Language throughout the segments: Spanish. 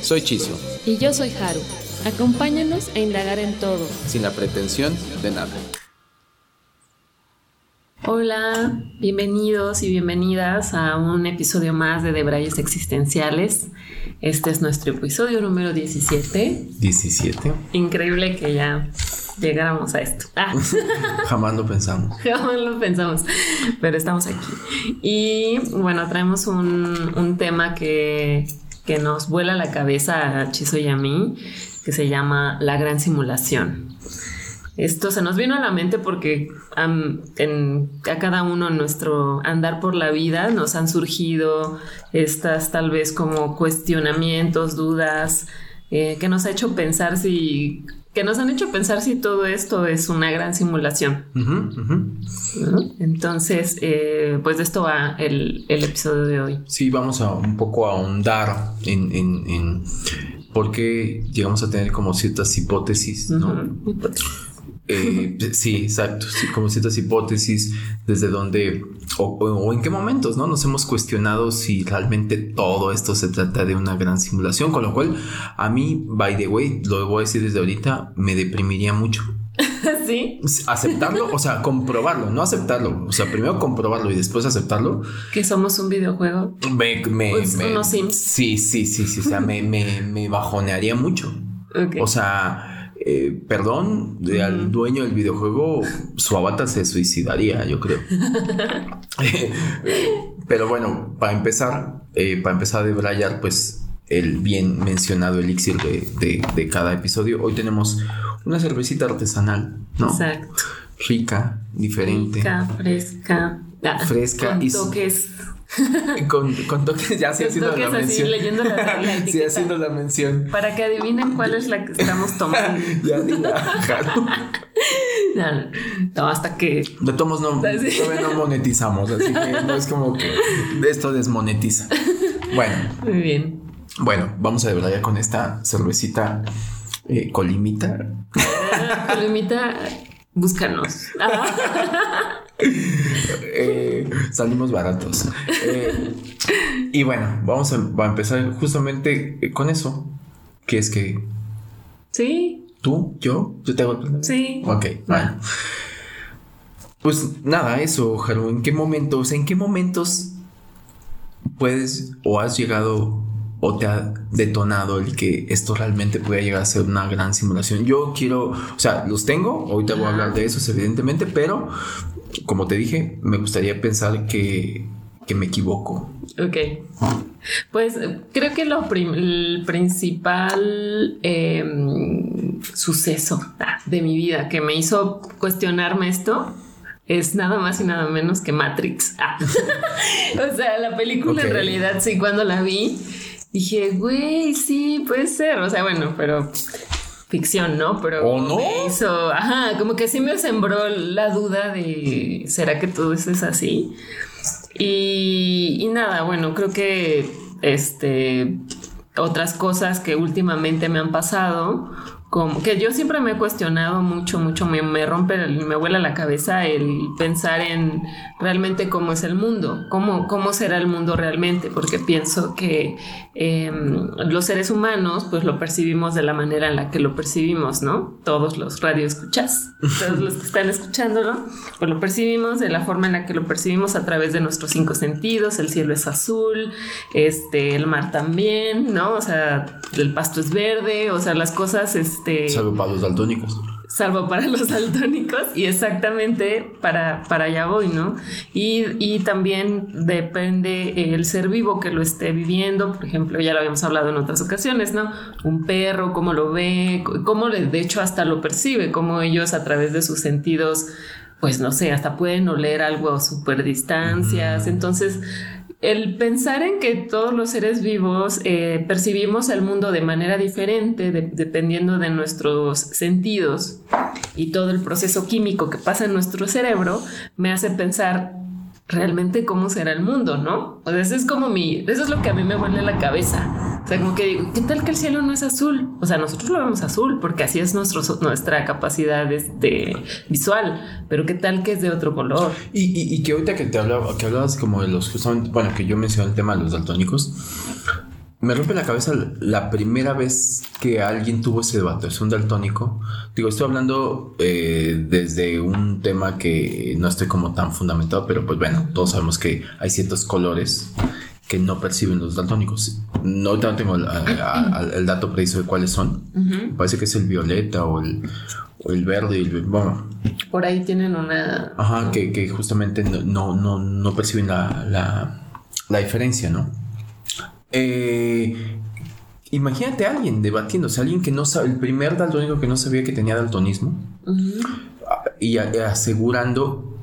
Soy Chiso. Y yo soy Haru. Acompáñanos a indagar en todo. Sin la pretensión de nada. Hola, bienvenidos y bienvenidas a un episodio más de Debrayes Existenciales. Este es nuestro episodio número 17. 17. Increíble que ya llegáramos a esto. Ah. Jamás lo pensamos. Jamás lo pensamos, pero estamos aquí. Y bueno, traemos un, un tema que, que nos vuela la cabeza a Chiso y a mí, que se llama la gran simulación. Esto se nos vino a la mente porque a cada uno en nuestro andar por la vida nos han surgido estas tal vez como cuestionamientos, dudas, eh, que nos ha hecho pensar si que nos han hecho pensar si todo esto es una gran simulación. Entonces, eh, pues de esto va el, episodio de hoy. Sí, vamos a un poco a ahondar en, en, por qué llegamos a tener como ciertas hipótesis, ¿no? Eh, sí, exacto. Como ciertas hipótesis desde donde o, en qué momentos no nos hemos cuestionado si realmente todo esto se trata de una gran simulación. Con lo cual, a mí, by the way, lo voy a decir desde ahorita, me deprimiría mucho. ¿Sí? Aceptarlo, o sea, comprobarlo, no aceptarlo. O sea, primero comprobarlo y después aceptarlo. Que somos un videojuego. Me, me, pues me unos Sims. Sí, sí, sí, sí. O sea, me, me, me bajonearía mucho. O sea eh, perdón, al dueño del videojuego, su avatar se suicidaría, yo creo. Pero bueno, para empezar, eh, para empezar a debrayar, pues el bien mencionado elixir de, cada episodio. Hoy tenemos una cervecita artesanal, ¿no? Exacto. Rica, diferente. Rica, fresca. Ah, fresca con y toques con, con toques, ya sí haciendo la mención. leyendo la, sí haciendo la mención. Para que adivinen cuál es la que estamos tomando. ya no, no, hasta que. De tomos no, todavía no monetizamos, así que no es como que esto desmonetiza. Bueno. Muy bien. Bueno, vamos a de ya con esta cervecita eh, colimita. Ah, colimita, búscanos. Eh, salimos baratos. Eh, y bueno, vamos a, empezar justamente con eso. Que es que. Sí. ¿Tú? ¿Yo? ¿Yo te hago el Sí. Ok, bueno. Pues nada, eso, Haru. ¿En qué momentos, en qué momentos puedes o has llegado o te ha detonado el que esto realmente pueda llegar a ser una gran simulación. Yo quiero, o sea, los tengo, ahorita voy a hablar de eso evidentemente, pero como te dije, me gustaría pensar que, me equivoco. Ok. Pues creo que lo el principal em, suceso de mi vida que me hizo cuestionarme esto es nada más y nada menos que Matrix. Ah. o sea, la película en realidad sí, cuando la vi, dije, güey, sí, puede ser. O sea, bueno, pero ficción, ¿no? Pero ¿O no? hizo, ajá, como que sí me sembró la duda de, ¿será que todo esto es así? Y, y nada, bueno, creo que este otras cosas que últimamente me han pasado como que yo siempre me he cuestionado mucho, mucho, me, me rompe, me vuela la cabeza el pensar en realmente cómo es el mundo, cómo, cómo será el mundo realmente, porque pienso que em, los seres humanos pues lo percibimos de la manera en la que lo percibimos, ¿no? Todos los radioescuchas, todos los que están escuchándolo, pues lo percibimos de la forma en la que lo percibimos a través de nuestros cinco sentidos, el cielo es azul, este, el mar también, ¿no? O sea, el pasto es verde, o sea, las cosas... Es, este, salvo para los daltónicos. Salvo para los daltónicos y exactamente para, para allá voy, ¿no? Y, también depende el ser vivo que lo esté viviendo, por ejemplo, ya lo habíamos hablado en otras ocasiones, ¿no? Un perro, cómo lo ve, cómo de hecho hasta lo percibe, cómo ellos a través de sus sentidos, pues no sé, hasta pueden oler algo a super distancias. Entonces, el pensar en que todos los seres vivos eh, percibimos el mundo de manera diferente dependiendo de nuestros sentidos y todo el proceso químico que pasa en nuestro cerebro me hace pensar realmente cómo será el mundo, ¿no? O sea, eso es como mi, eso es lo que a mí me vuelve la cabeza. O sea, como que digo, ¿qué tal que el cielo no es azul? O sea, nosotros lo vemos azul porque así es nuestro, nuestra capacidad de, este, visual, pero ¿qué tal que es de otro color? Y, y, que ahorita que te hablaba, que hablabas como de los, justamente, bueno, que yo mencioné el tema de los daltónicos, me rompe la cabeza la primera vez que alguien tuvo ese debate, es un daltónico. Digo, estoy hablando eh, desde un tema que no estoy como tan fundamentado, pero pues bueno, todos sabemos que hay ciertos colores que no perciben los daltónicos. No, tengo el, dato preciso de cuáles son. Parece que es el violeta o el, o el verde. El, bueno. Por ahí tienen una... Ajá, que, que justamente no, no, no perciben la, la, la diferencia, ¿no? Eh, imagínate a alguien debatiéndose, alguien que no sabe, el primer daltónico que no sabía que tenía daltonismo y asegurando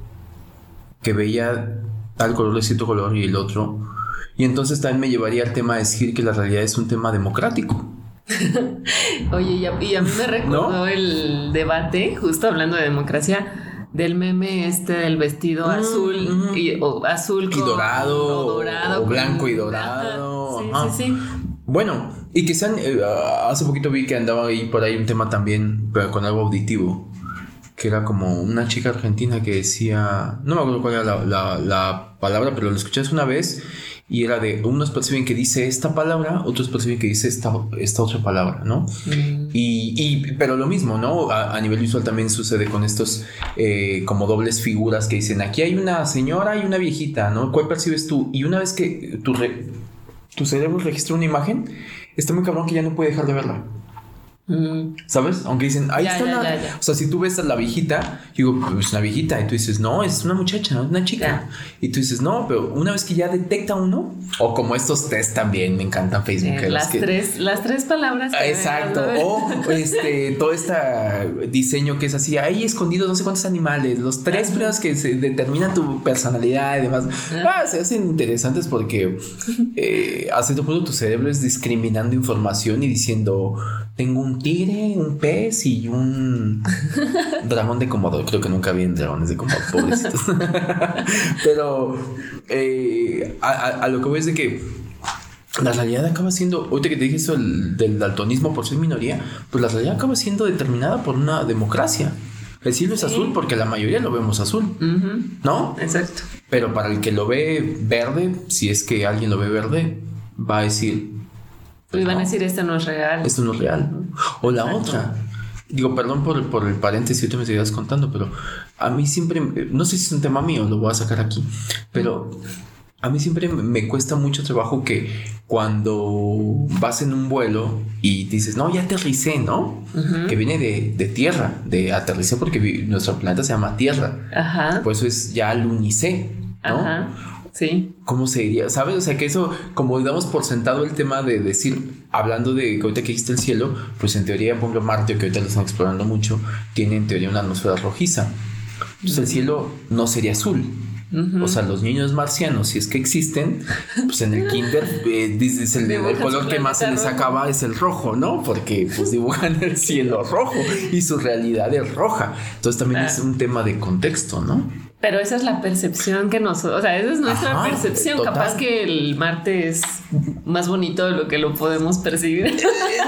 que veía tal color de cierto color y el otro. Y entonces también me llevaría al tema de decir que la realidad es un tema democrático. Oye, y a, mí me recordó el debate, justo hablando de democracia, del meme este del vestido mm, azul y o azul y dorado, dorado o blanco y dorado. Sí, sí, Bueno, y que sean, eh, hace poquito vi que andaba ahí por ahí un tema también, pero con algo auditivo, que era como una chica argentina que decía, no me acuerdo cuál era la, palabra, pero lo escuché una vez y era de unos perciben que dice esta palabra, otros perciben que dice esta, esta otra palabra, ¿no? Mm. Y, pero lo mismo, ¿no? A, nivel visual también sucede con estos eh, como dobles figuras que dicen, aquí hay una señora y una viejita, ¿no? ¿Cuál percibes tú? Y una vez que tu, tu cerebro registra una imagen, está muy cabrón que ya no puede dejar de verla. Mm. ¿Sabes? Aunque dicen, ahí está la. o sea, si tú ves a la viejita, digo, es una viejita, y tú dices, no, es una muchacha, una chica. Y tú dices, no, pero una vez que ya detecta uno, o como estos test también, me encantan Facebook. las, tres, las tres palabras. exacto. O este, todo este diseño que es así, ahí escondidos no sé cuántos animales, los tres primeros que se determinan tu personalidad y demás. Ah, se hacen interesantes porque eh, a cierto punto tu cerebro es discriminando información y diciendo, tengo un tigre, un pez y un dragón de Komodo. Creo que nunca vi dragones de Komodo, pobrecitos. Pero eh, a, lo que voy es de que la realidad acaba siendo, ahorita que te dije eso del, daltonismo por ser minoría, pues la realidad acaba siendo determinada por una democracia. El cielo es azul porque la mayoría lo vemos azul, ¿no? Exacto. Pero para el que lo ve verde, si es que alguien lo ve verde, va a decir, pues van a decir, esto no es real. Esto no es real. O la otra. Digo, perdón por, por el paréntesis que me seguías contando, pero a mí siempre, no sé si es un tema mío, lo voy a sacar aquí, pero a mí siempre me cuesta mucho trabajo que cuando vas en un vuelo y dices, no, ya aterricé, ¿no? Que viene de, de, tierra, de aterricé porque nuestro planeta se llama Tierra. Ajá. Por eso es ya lunicé, ¿no? Ajá. Sí. ¿Cómo se diría? ¿Sabes? O sea, que eso, como damos por sentado el tema de decir, hablando de que ahorita que existe el cielo, pues en teoría, por ejemplo, Marte, que ahorita lo están explorando mucho, tiene en teoría una atmósfera rojiza. Entonces el cielo no sería azul. O sea, los niños marcianos, si es que existen, pues en el kinder eh, dices el, el, color que más se les acaba es el rojo, ¿no? Porque pues dibujan el cielo rojo y su realidad es roja. Entonces también es un tema de contexto, ¿no? Pero esa es la percepción que nos, o sea, esa es nuestra percepción. Capaz que el Marte es más bonito de lo que lo podemos percibir. Eh,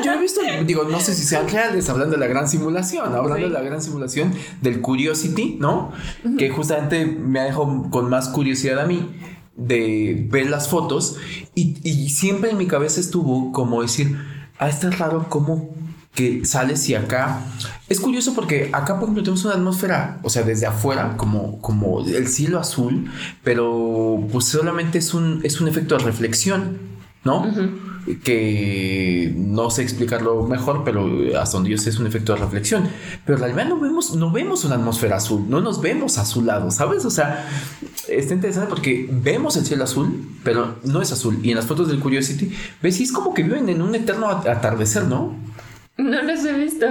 yo he visto, digo, no sé si sean reales, hablando de la gran simulación, hablando de la gran simulación del Curiosity, ¿no? Que justamente me ha dejado con más curiosidad a mí de ver las fotos y, y siempre en mi cabeza estuvo como decir, ah, está raro cómo que sales y acá. Es curioso porque acá, por ejemplo, tenemos una atmósfera, o sea, desde afuera, como, como el cielo azul, pero pues solamente es un, es un efecto de reflexión, ¿no? Que no sé explicarlo mejor, pero hasta donde yo sé es un efecto de reflexión. Pero en realidad no vemos, no vemos una atmósfera azul, no nos vemos azulado, ¿sabes? O sea, está interesante porque vemos el cielo azul, pero no es azul. Y en las fotos del Curiosity, ves, y es como que viven en un eterno atardecer, ¿no? No los he visto.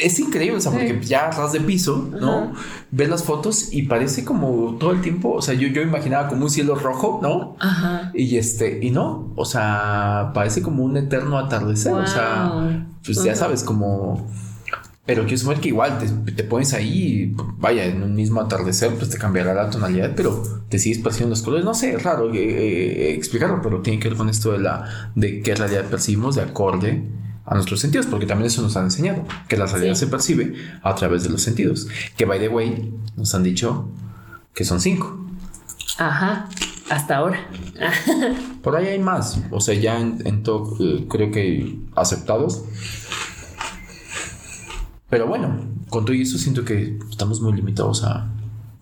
Es increíble, o sea, porque ya ras de piso, ¿no? Ves las fotos y parece como todo el tiempo, o sea, yo, yo imaginaba como un cielo rojo, ¿no? Ajá. Y este, y no, o sea, parece como un eterno atardecer, o sea, pues ya sabes, como... Pero quiero saber que igual te, pones ahí, vaya, en un mismo atardecer, pues te cambiará la tonalidad, pero te sigues percibiendo los colores. No sé, es raro eh, eh, explicarlo, pero tiene que ver con esto de la de qué realidad percibimos de acorde a nuestros sentidos, porque también eso nos han enseñado, que la realidad se percibe a través de los sentidos. Que by the way, nos han dicho que son cinco. Ajá, hasta ahora. Por ahí hay más, o sea, ya en, todo, eh, creo que aceptados. Pero bueno, con todo eso siento que estamos muy limitados a,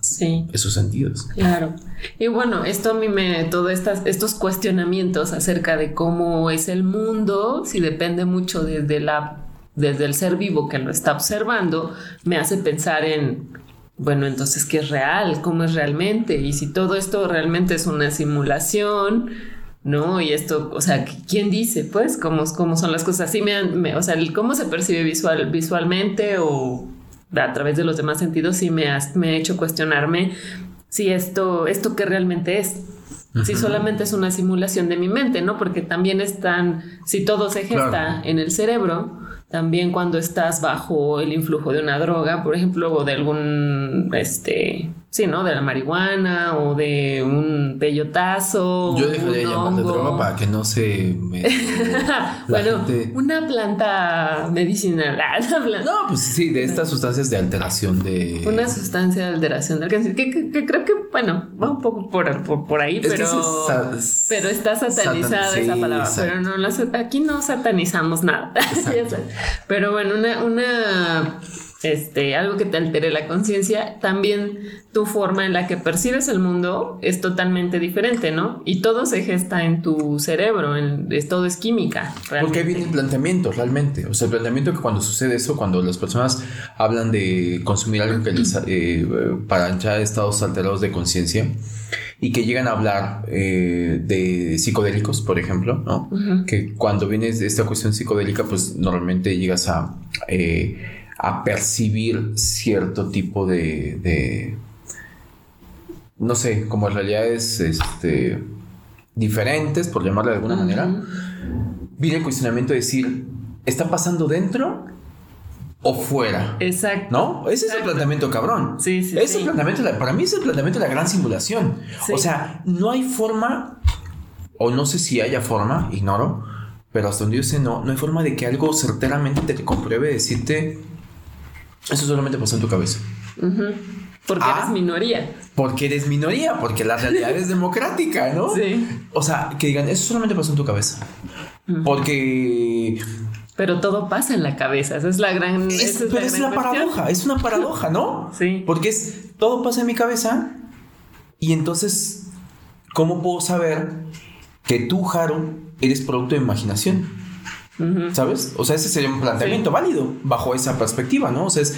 sí. esos sentidos. Claro. Y bueno, esto a mí me, todos estos cuestionamientos acerca de cómo es el mundo, si depende mucho desde la desde el ser vivo que lo está observando, me hace pensar en, bueno, entonces, ¿qué es real? ¿Cómo es realmente? Y si todo esto realmente es una simulación, ¿no? Y esto, o sea, ¿quién dice, pues, cómo, cómo son las cosas? Así me, o sea, cómo se percibe visual, visualmente o a través de los demás sentidos sí me, me ha hecho cuestionarme si esto, esto que realmente es. Si solamente es una simulación de mi mente, ¿no? Porque también están, si todo se gesta en el cerebro, también cuando estás bajo el influjo de una droga, por ejemplo, o de algún, este, Sí, ¿no? De la marihuana o de un peyotazo. Yo dejaría de llamar de droga para que no se me. bueno, una planta medicinal. Ah, no, pues sí, de estas sustancias de alteración de. Una sustancia de alteración del cáncer. Que, creo que, bueno, va un poco por, por, ahí, pero. pero está satanizada esa palabra. Pero no, aquí no satanizamos nada. pero bueno, una. una este, algo que te altere la conciencia, también tu forma en la que percibes el mundo es totalmente diferente, ¿no? Y todo se gesta en tu cerebro, es, todo es química. Porque viene el planteamiento realmente. O sea, el planteamiento que cuando sucede eso, cuando las personas hablan de consumir algo que les, eh, para entrar estados alterados de conciencia y que llegan a hablar eh, de psicodélicos, por ejemplo, ¿no? Que cuando vienes de esta cuestión psicodélica, pues normalmente llegas a... Eh, a percibir cierto tipo de, no sé, como realidades este, diferentes, por llamarle de alguna manera, viene el cuestionamiento de decir, ¿está pasando dentro o fuera. Exacto. ¿No? Ese es el planteamiento cabrón. Sí, sí. Es planteamiento, para mí es el planteamiento de la gran simulación. O sea, no hay forma, o no sé si haya forma, ignoro, pero hasta donde yo sé, no, no hay forma de que algo certeramente te compruebe, decirte, eso solamente pasa en tu cabeza. Porque eres ah, minoría. Porque eres minoría, porque la realidad es democrática, ¿no? Sí. O sea, que digan, eso solamente pasa en tu cabeza. Porque... Pero todo pasa en la cabeza, esa es la gran... Es, pero es una paradoja, es una paradoja, ¿no? sí. Porque es, todo pasa en mi cabeza y entonces, ¿cómo puedo saber que tú, Jaro, eres producto de imaginación? ¿Sabes? O sea, ese sería un planteamiento válido bajo esa perspectiva, ¿no? O sea, es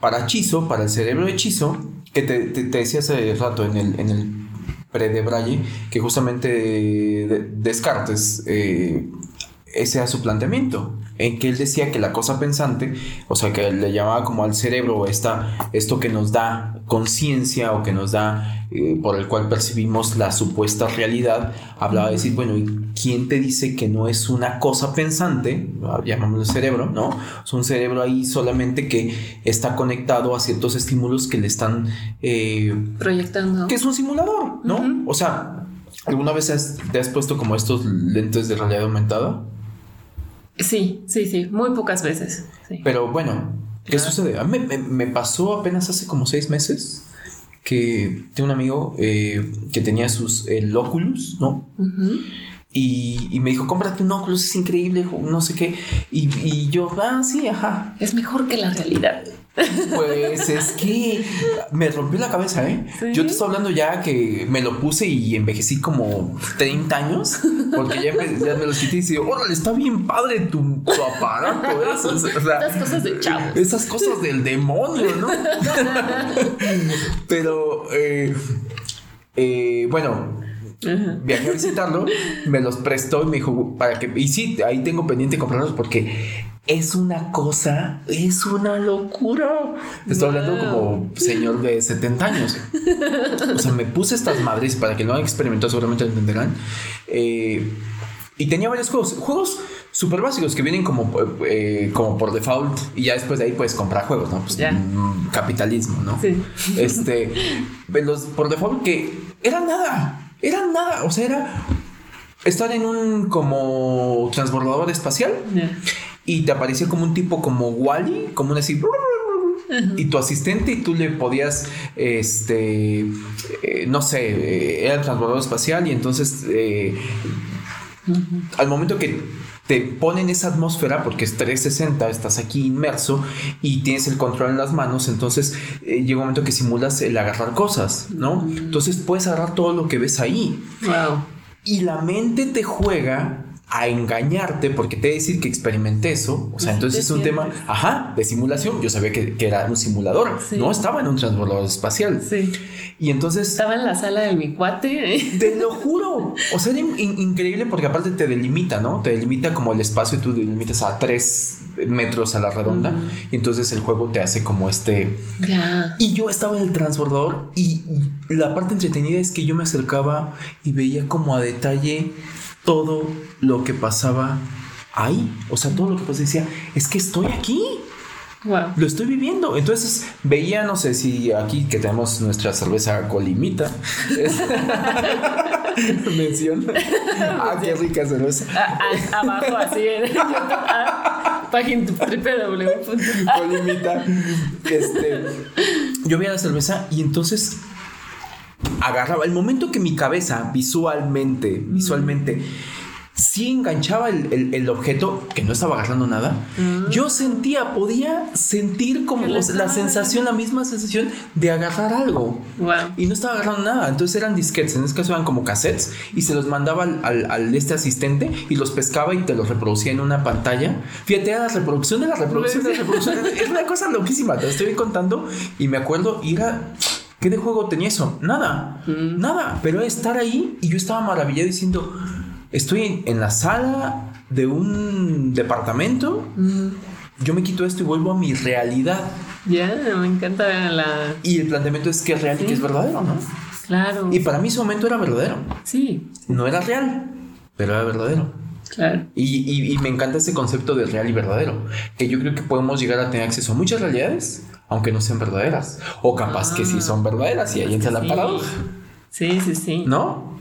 para Chizo, para el cerebro de Chizo, que te, decía hace rato en el, en el pre de Braille, que justamente Descartes, eh, ese era su planteamiento, en que él decía que la cosa pensante, o sea, que le llamaba como al cerebro esta, esto que nos da conciencia o que nos da, eh, por el cual percibimos la supuesta realidad, hablaba de decir, bueno, ¿y quién te dice que no es una cosa pensante? Llamámoslo cerebro, ¿no? Es un cerebro ahí solamente que está conectado a ciertos estímulos que le están... Eh, Proyectando. Que es un simulador, ¿no? O sea, ¿alguna vez te has puesto como estos lentes de realidad aumentada? Sí, sí, sí, muy pocas veces. Pero bueno, ¿qué sucede? A mí me, pasó apenas hace como seis meses que tengo un amigo eh, que tenía sus el Oculus, ¿no? Y, y, me dijo, cómprate un Oculus, es increíble, no sé qué. Y, y yo, ah, sí, ajá. Es mejor que la realidad. Pues es que me rompió la cabeza, ¿eh? Yo te estoy hablando ya que me lo puse y envejecí como 30 años, porque ya me, ya me los quité y dije, órale, está bien padre tu, aparato. Eso. Esas cosas de chavos. Esas cosas del demonio, ¿no? Pero, eh, eh, bueno, Viajé a visitarlo, me los prestó y me dijo, para que, y sí, ahí tengo pendiente comprarlos porque es una cosa, es una locura. Estoy hablando como señor de 70 años. O sea, me puse estas madres para que no hayan experimentado, seguramente lo entenderán. Eh, y tenía varios juegos. Juegos súper básicos que vienen como, eh, como por default y ya después de ahí puedes comprar juegos, ¿no? Pues mm, capitalismo, ¿no? Sí. Este, los por default que era nada, era nada, o sea, era estar en un como transbordador espacial y te aparecía como un tipo como Wally, como un así. Y tu asistente y tú le podías, este, eh, no sé, eh, era el transbordador espacial y entonces eh, al momento que te ponen esa atmósfera porque es 360, estás aquí inmerso y tienes el control en las manos, entonces llega un momento que simulas el agarrar cosas, ¿no? Entonces puedes agarrar todo lo que ves ahí. Wow. Y la mente te juega a engañarte porque te decir que experimenté eso. O sea, entonces es un tema, ajá, de simulación. Yo sabía que, era un simulador, no estaba en un transbordador espacial. Sí. Y entonces... Estaba en la sala de mi cuate. ¿eh? Te lo juro. O sea, era increíble porque aparte te delimita, ¿no? Te delimita como el espacio y tú delimitas a tres metros a la redonda. Y entonces el juego te hace como este... Y yo estaba en el transbordador y la parte entretenida es que yo me acercaba y veía como a detalle todo lo que pasaba ahí. O sea, todo lo que pasaba decía, es que estoy aquí. Lo estoy viviendo. Entonces veía, no sé si aquí que tenemos nuestra cerveza colimita. Mención. Ah, qué rica cerveza. Abajo, así en ah, página Colimita. Este, yo veía la cerveza y entonces agarraba. El momento que mi cabeza visualmente, visualmente, sí enganchaba el, objeto, que no estaba agarrando nada, yo sentía, podía sentir como la sensación, la misma sensación de agarrar algo. Y no estaba agarrando nada. Entonces eran disquetes, en este caso eran como cassettes, y se los mandaba al, este asistente y los pescaba y te los reproducía en una pantalla. Fíjate, era la reproducción de la reproducción de la reproducción. es una cosa loquísima, te estoy contando y me acuerdo, ir a ¿Qué de juego tenía eso? Nada, mm. nada. Pero estar ahí y yo estaba maravillado diciendo, estoy en, la sala de un departamento, mm. yo me quito esto y vuelvo a mi realidad. Ya, me encanta la... Y el planteamiento es que es real y que es verdadero, ¿no? Claro. Y para mí ese momento era verdadero. Sí. No era real, pero era verdadero. Claro. Y, y, me encanta ese concepto de real y verdadero, que yo creo que podemos llegar a tener acceso a muchas realidades, aunque no sean verdaderas. O capaz que sí ah, son verdaderas y ahí entra la paradoja. Sí, sí, sí. ¿No?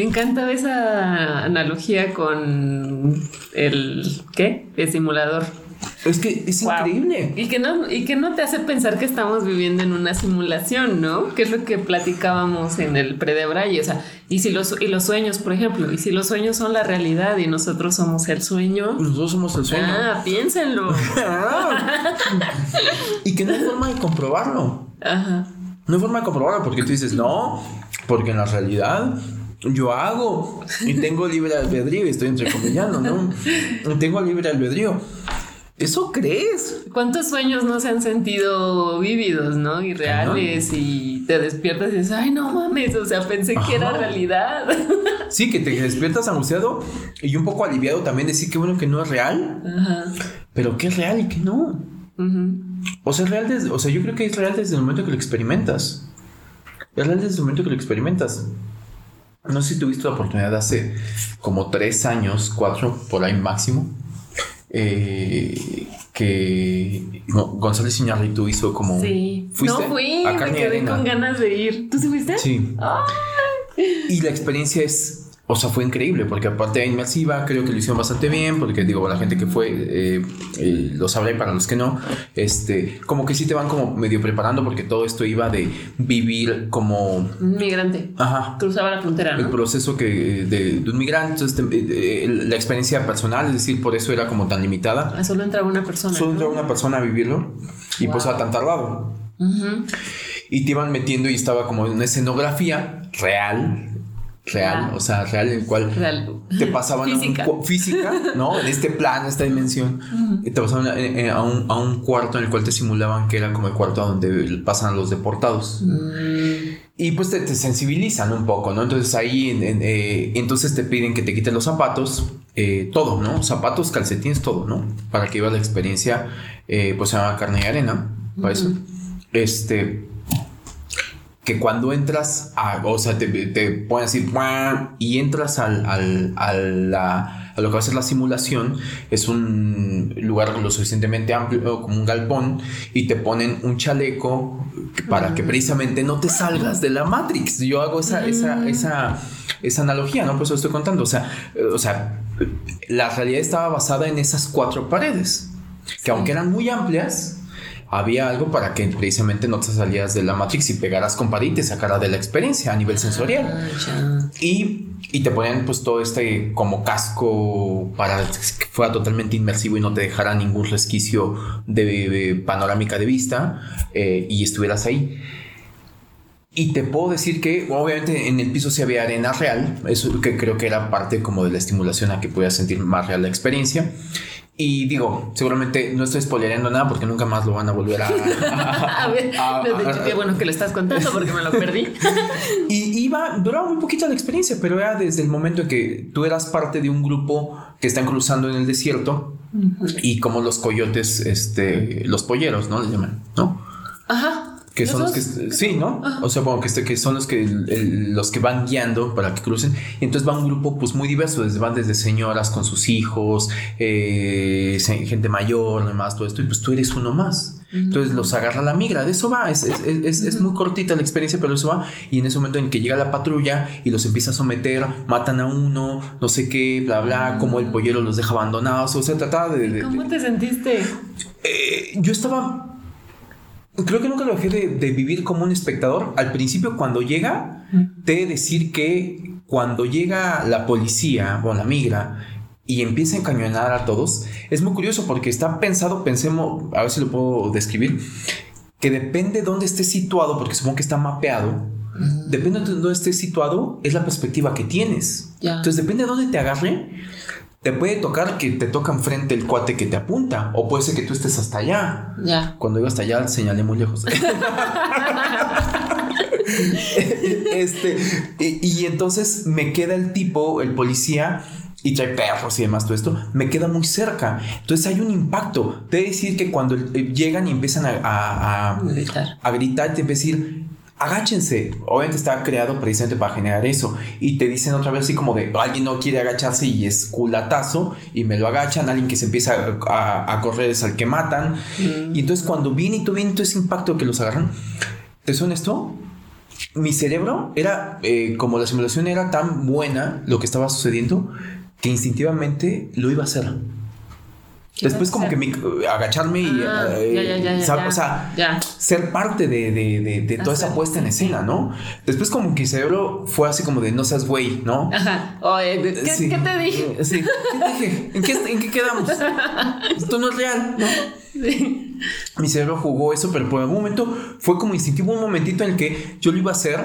Me encanta esa analogía con el ¿qué? El simulador. Es que es increíble. Y que, no, y que no te hace pensar que estamos viviendo en una simulación, ¿no? Que es lo que platicábamos en el pre de O sea, y si los, y los sueños, por ejemplo, y si los sueños son la realidad y nosotros somos el sueño. Nosotros somos el sueño. Ah, piénsenlo. y que no hay forma de comprobarlo. Ajá. No hay forma de comprobarlo porque tú dices, no, porque en la realidad yo hago y tengo libre albedrío estoy entrecomillando, ¿no? tengo libre albedrío. ¿Eso crees? ¿Cuántos sueños no se han sentido vívidos, no? Y reales y te despiertas y dices, ay, no mames, o sea, pensé que era realidad. Sí, que te despiertas angustiado y un poco aliviado también decir que bueno que no es real, Ajá. pero que es real y que no. O sea, es real desde, o sea, yo creo que es real desde el momento que lo experimentas. Es real desde el momento que lo experimentas. No sé si tuviste la oportunidad hace como tres años, cuatro, por ahí máximo, eh, que González Iñárritu hizo como... Sí. ¿Fuiste? No fui, me quedé con ganas de ir. ¿Tú sí fuiste? Sí. Y la experiencia es o sea, fue increíble porque aparte de inmersiva, creo que lo hicieron bastante bien, porque digo, la gente que fue eh, eh, lo sabrá y para los que no, este, como que sí te van como medio preparando porque todo esto iba de vivir como... Un migrante. Ajá. Cruzaba la frontera. El proceso que de, un migrante, este, la experiencia personal, es decir, por eso era como tan limitada. Ah, solo entraba una persona. Solo entraba una persona a vivirlo y pues a tan tardado. Y te iban metiendo y estaba como en una escenografía real, real, o sea, real en el cual te pasaban física. A un, física, ¿no? En este plano, esta dimensión, y te pasaban a, un, cuarto en el cual te simulaban que era como el cuarto donde pasan los deportados. Mm. Y pues te, sensibilizan un poco, ¿no? Entonces ahí, eh, entonces te piden que te quiten los zapatos eh, todo, ¿no? Zapatos, calcetines, todo, ¿no? Para que iba la experiencia, eh, pues se llama carne y arena, para eso. Este, que cuando entras a, o sea, te, te pueden decir, y entras al, al, a, la, a lo que va a ser la simulación, es un lugar lo suficientemente amplio como un galpón, y te ponen un chaleco para que precisamente no te salgas de la Matrix. Yo hago esa, esa, esa, esa analogía, ¿no? Por eso estoy contando. O sea, o sea, la realidad estaba basada en esas cuatro paredes, que aunque eran muy amplias, había algo para que precisamente no te salías de la Matrix y pegaras con pared y te sacara de la experiencia a nivel sensorial. Ah, y, y, te ponían pues todo este como casco para que fuera totalmente inmersivo y no te dejara ningún resquicio de, panorámica de vista eh, y estuvieras ahí. Y te puedo decir que obviamente en el piso se había arena real, eso que creo que era parte como de la estimulación a que puedas sentir más real la experiencia. Y digo, seguramente no estoy spoileando nada porque nunca más lo van a volver a. a, ver, qué bueno que lo estás contando porque me lo perdí. y iba, duraba muy poquito la experiencia, pero era desde el momento en que tú eras parte de un grupo que están cruzando en el desierto y como los coyotes, este, los polleros, ¿no? Le llaman, ¿no? Ajá que son los que sí, ¿no? O sea, como que, este, que son los que los que van guiando para que crucen. Y entonces va un grupo pues muy diverso, desde, van desde señoras con sus hijos, eh, gente mayor, demás, todo esto, y pues tú eres uno más. Entonces los agarra la migra, de eso va, es, es, es, muy cortita la experiencia, pero eso va. Y en ese momento en que llega la patrulla y los empieza a someter, matan a uno, no sé qué, bla, bla, como el pollero los deja abandonados, o sea, trataba de... ¿Cómo te sentiste? Eh, yo estaba creo que nunca lo dejé de, vivir como un espectador. Al principio, cuando llega, te de decir que cuando llega la policía o la migra y empieza a encañonar a todos, es muy curioso porque está pensado, pensemos, a ver si lo puedo describir, que depende de dónde esté situado, porque supongo que está mapeado. Depende de dónde esté situado, es la perspectiva que tienes. Entonces, depende de dónde te agarre te puede tocar que te toca enfrente el cuate que te apunta, o puede ser que tú estés hasta allá. Ya. Cuando iba hasta allá, señalé muy lejos. este, y, entonces me queda el tipo, el policía, y trae perros y demás, todo esto, me queda muy cerca. Entonces hay un impacto. Te decir que cuando eh, llegan y empiezan a, a, a, gritar. a gritar, te decir, agáchense. Obviamente está creado precisamente para generar eso. Y te dicen otra vez así como de alguien no quiere agacharse y es culatazo y me lo agachan. Alguien que se empieza a, correr es al que matan. Mm. Y entonces cuando viene y tú vienes todo ese impacto que los agarran, ¿te suena esto? Mi cerebro era, eh, como la simulación era tan buena lo que estaba sucediendo, que instintivamente lo iba a hacer. Después como que agacharme y... Ah, eh, o sea, ser parte de, de, de, toda esa puesta en escena, ¿no? Después como que mi cerebro fue así como de no seas güey, ¿no? Ajá. Oye, ¿qué, ¿qué te dije? Sí. ¿Qué te dije? ¿En qué, ¿En qué quedamos? Esto no es real, ¿no? Sí. Mi cerebro jugó eso, pero por algún momento fue como instintivo un momentito en el que yo lo iba a hacer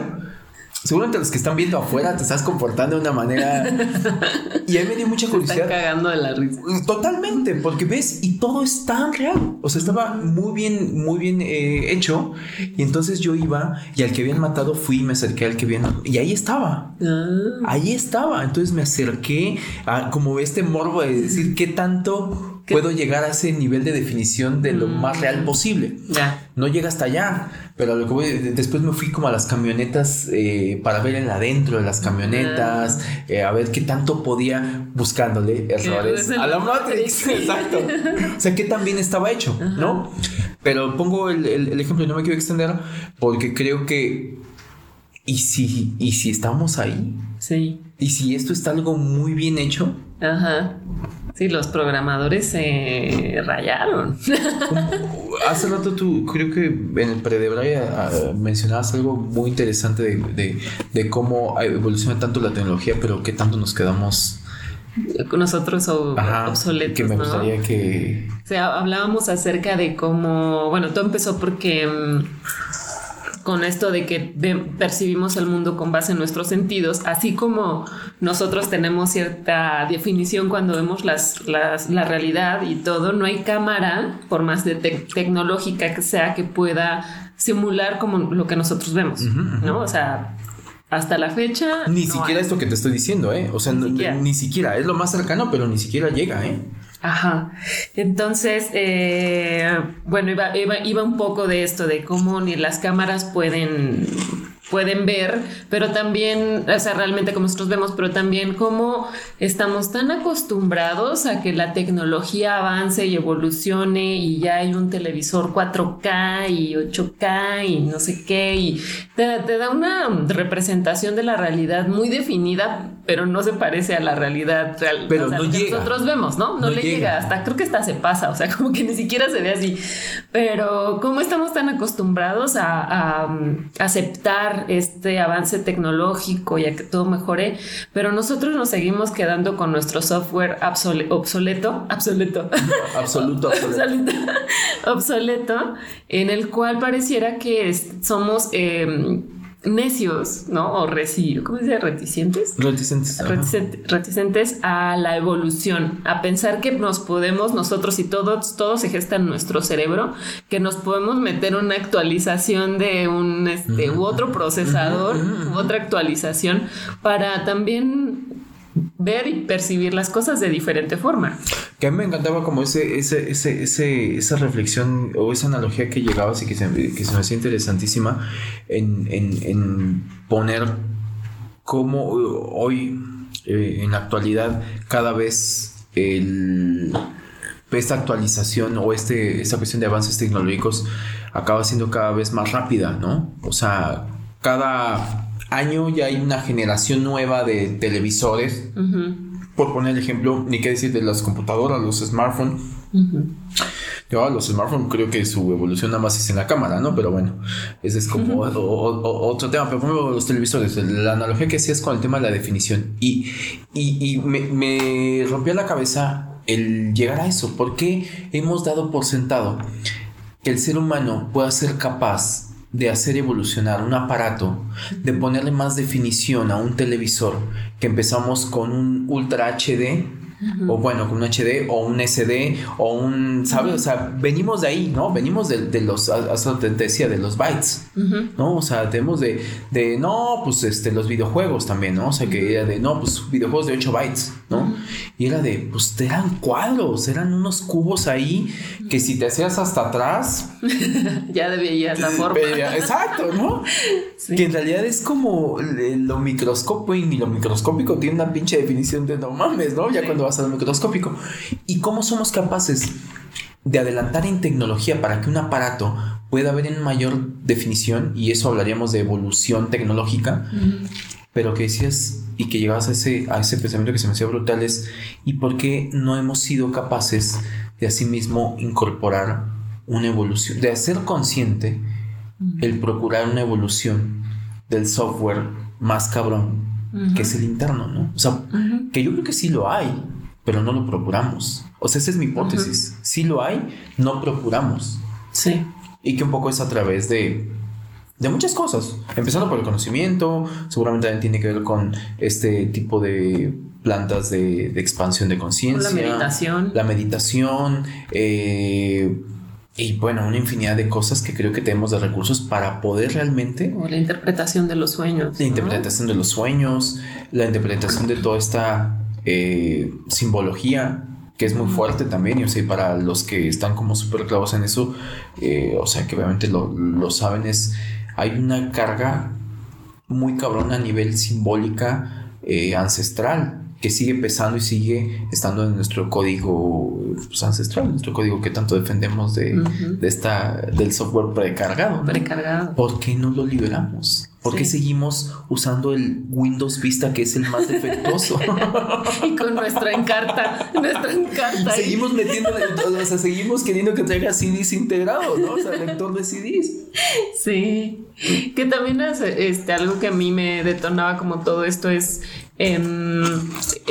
seguramente los que están viendo afuera te estás comportando de una manera. y ahí me dio mucha curiosidad. Están cagando de la risa. Totalmente, porque ves, y todo es tan real. O sea, estaba muy bien, muy bien eh, hecho. Y entonces yo iba y al que habían matado fui y me acerqué al que habían. Y ahí estaba. Ah. Ahí estaba. Entonces me acerqué a como este morbo de decir qué tanto puedo llegar a ese nivel de definición de lo más real mm. posible. Ya. No llega hasta allá, pero lo que voy, después me fui como a las camionetas eh, para ver en adentro de las camionetas, eh, a ver qué tanto podía buscándole errores a la Matrix. Exacto. o sea, qué tan bien estaba hecho, ¿no? Pero pongo el, el, ejemplo y no me quiero extender porque creo que ¿Y si, ¿Y si estamos ahí? Sí. ¿Y si esto está algo muy bien hecho? Ajá. Sí, los programadores se rayaron. Hace rato tú, creo que en el Predebray ah, mencionabas algo muy interesante de, de, cómo evoluciona tanto la tecnología, pero qué tanto nos quedamos nosotros obsoletos. Que me gustaría que. O sea, hablábamos acerca de cómo. Bueno, todo empezó porque. Mm, con esto de que percibimos el mundo con base en nuestros sentidos, así como nosotros tenemos cierta definición cuando vemos las, la realidad y todo, no hay cámara, por más de tecnológica que sea, que pueda simular como lo que nosotros vemos, ¿no? O sea, hasta la fecha. Ni siquiera esto que te estoy diciendo, ¿eh? O sea, ni siquiera. Es lo más cercano, pero ni siquiera llega, ¿eh? Ajá. Entonces, eh, bueno, iba, iba, un poco de esto, de cómo ni las cámaras pueden pueden ver, pero también, o sea, realmente como nosotros vemos, pero también cómo estamos tan acostumbrados a que la tecnología avance y evolucione y ya hay un televisor 4K y 8K y no sé qué, y te, da una representación de la realidad muy definida, pero no se parece a la realidad real pero no que llega. nosotros vemos, ¿no? No, le llega. hasta creo que hasta se pasa, o sea, como que ni siquiera se ve así, pero cómo estamos tan acostumbrados a, a aceptar este avance tecnológico y a que todo mejore, pero nosotros nos seguimos quedando con nuestro software obsoleto, obsoleto, absoluto, obsoleto, obsoleto, en el cual pareciera que somos eh, necios, ¿no? O reci ¿cómo se dice? Reticentes. Reticentes. reticentes a la evolución, a pensar que nos podemos, nosotros y todos, todos se gesta en nuestro cerebro, que nos podemos meter una actualización de un, este, u otro procesador, u otra actualización, para también ver y percibir las cosas de diferente forma. Que a mí me encantaba como ese, ese, ese, ese esa reflexión o esa analogía que llegabas y que se, que se me hacía interesantísima en, en, en poner cómo hoy, eh, en la actualidad, cada vez esta actualización o este, esta cuestión de avances tecnológicos acaba siendo cada vez más rápida, ¿no? O sea, cada año ya hay una generación nueva de televisores. Por poner el ejemplo, ni qué decir de las computadoras, los smartphones. Yo los smartphones creo que su evolución nada más es en la cámara, ¿no? Pero bueno, ese es como otro tema. Pero por los televisores, la analogía que hacías con el tema de la definición. Y, y, me, me rompió la cabeza el llegar a eso. Porque hemos dado por sentado que el ser humano pueda ser capaz de hacer evolucionar un aparato, de ponerle más definición a un televisor, que empezamos con un Ultra HD o bueno, con un HD o un SD o un, ¿sabes? O sea, venimos de ahí, ¿no? Venimos de, de los, hasta te decía, de los bytes, ¿no? O sea, tenemos de, de, no, pues este, los videojuegos también, ¿no? O sea, que era de, no, pues videojuegos de 8 bytes, ¿no? Y era de, pues eran cuadros, eran unos cubos ahí que si te hacías hasta atrás... ya debías la forma. Exacto, ¿no? Que en realidad es como lo microscópico y lo microscópico tiene una pinche definición de no mames, ¿no? Ya cuando vas al microscópico. ¿Y cómo somos capaces de adelantar en tecnología para que un aparato pueda ver en mayor definición? Y eso hablaríamos de evolución tecnológica. Pero que decías y que llegabas a ese, a ese pensamiento que se me hacía brutal es ¿y por qué no hemos sido capaces de asimismo incorporar una evolución, de hacer consciente el procurar una evolución del software más cabrón que es el interno, ¿no? O sea, que yo creo que sí lo hay, pero no lo procuramos. O sea, esa es mi hipótesis. Sí lo hay, no procuramos. Sí. Y que un poco es a través de, de muchas cosas. Empezando por el conocimiento, seguramente también tiene que ver con este tipo de plantas de, expansión de conciencia. La meditación. La meditación. Eh, y bueno, una infinidad de cosas que creo que tenemos de recursos para poder realmente... O la interpretación de los sueños. La interpretación de los sueños, la interpretación de toda esta eh, simbología que es muy fuerte también, y o sea, para los que están como súper clavos en eso, eh, o sea, que obviamente lo, lo, saben, es, hay una carga muy cabrona a nivel simbólica eh, ancestral, que sigue pesando y sigue estando en nuestro código pues, ancestral, nuestro código que tanto defendemos de, de, esta, del software precargado. Precargado. ¿Por qué no lo liberamos? ¿Por qué seguimos usando el Windows Vista que es el más defectuoso? y con nuestra encarta, nuestra encarta. Seguimos metiendo, o sea, seguimos queriendo que traiga CDs integrados, ¿no? O sea, lector de CDs. Sí. Que también es este, algo que a mí me detonaba como todo esto es em,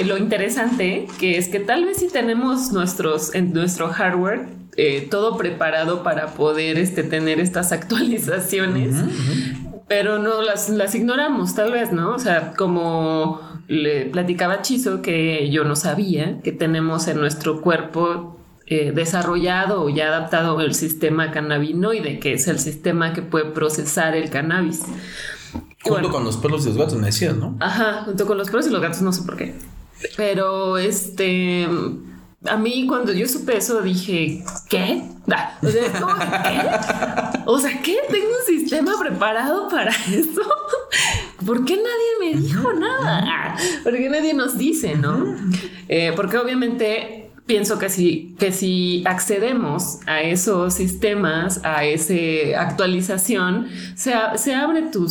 lo interesante que es que tal vez si tenemos nuestros, en nuestro hardware eh, todo preparado para poder este, tener estas actualizaciones pero no las, las ignoramos, tal vez, ¿no? O sea, como le platicaba Chizo que yo no sabía que tenemos en nuestro cuerpo eh, desarrollado o ya adaptado el sistema cannabinoide, que es el sistema que puede procesar el cannabis. Junto con los perros y los gatos, me decías, ¿no? Ajá, junto con los perros y los gatos, no sé por qué. Pero este. A mí, cuando yo supe eso, dije, ¿qué? o, sea, ¿cómo ¿qué? o sea, ¿qué? ¿Tengo un sistema preparado para eso? ¿Por qué nadie me dijo nada? ¿Por qué nadie nos dice, no? Eh, porque obviamente pienso que si, que si accedemos a esos sistemas, a esa actualización, se, se abre tu,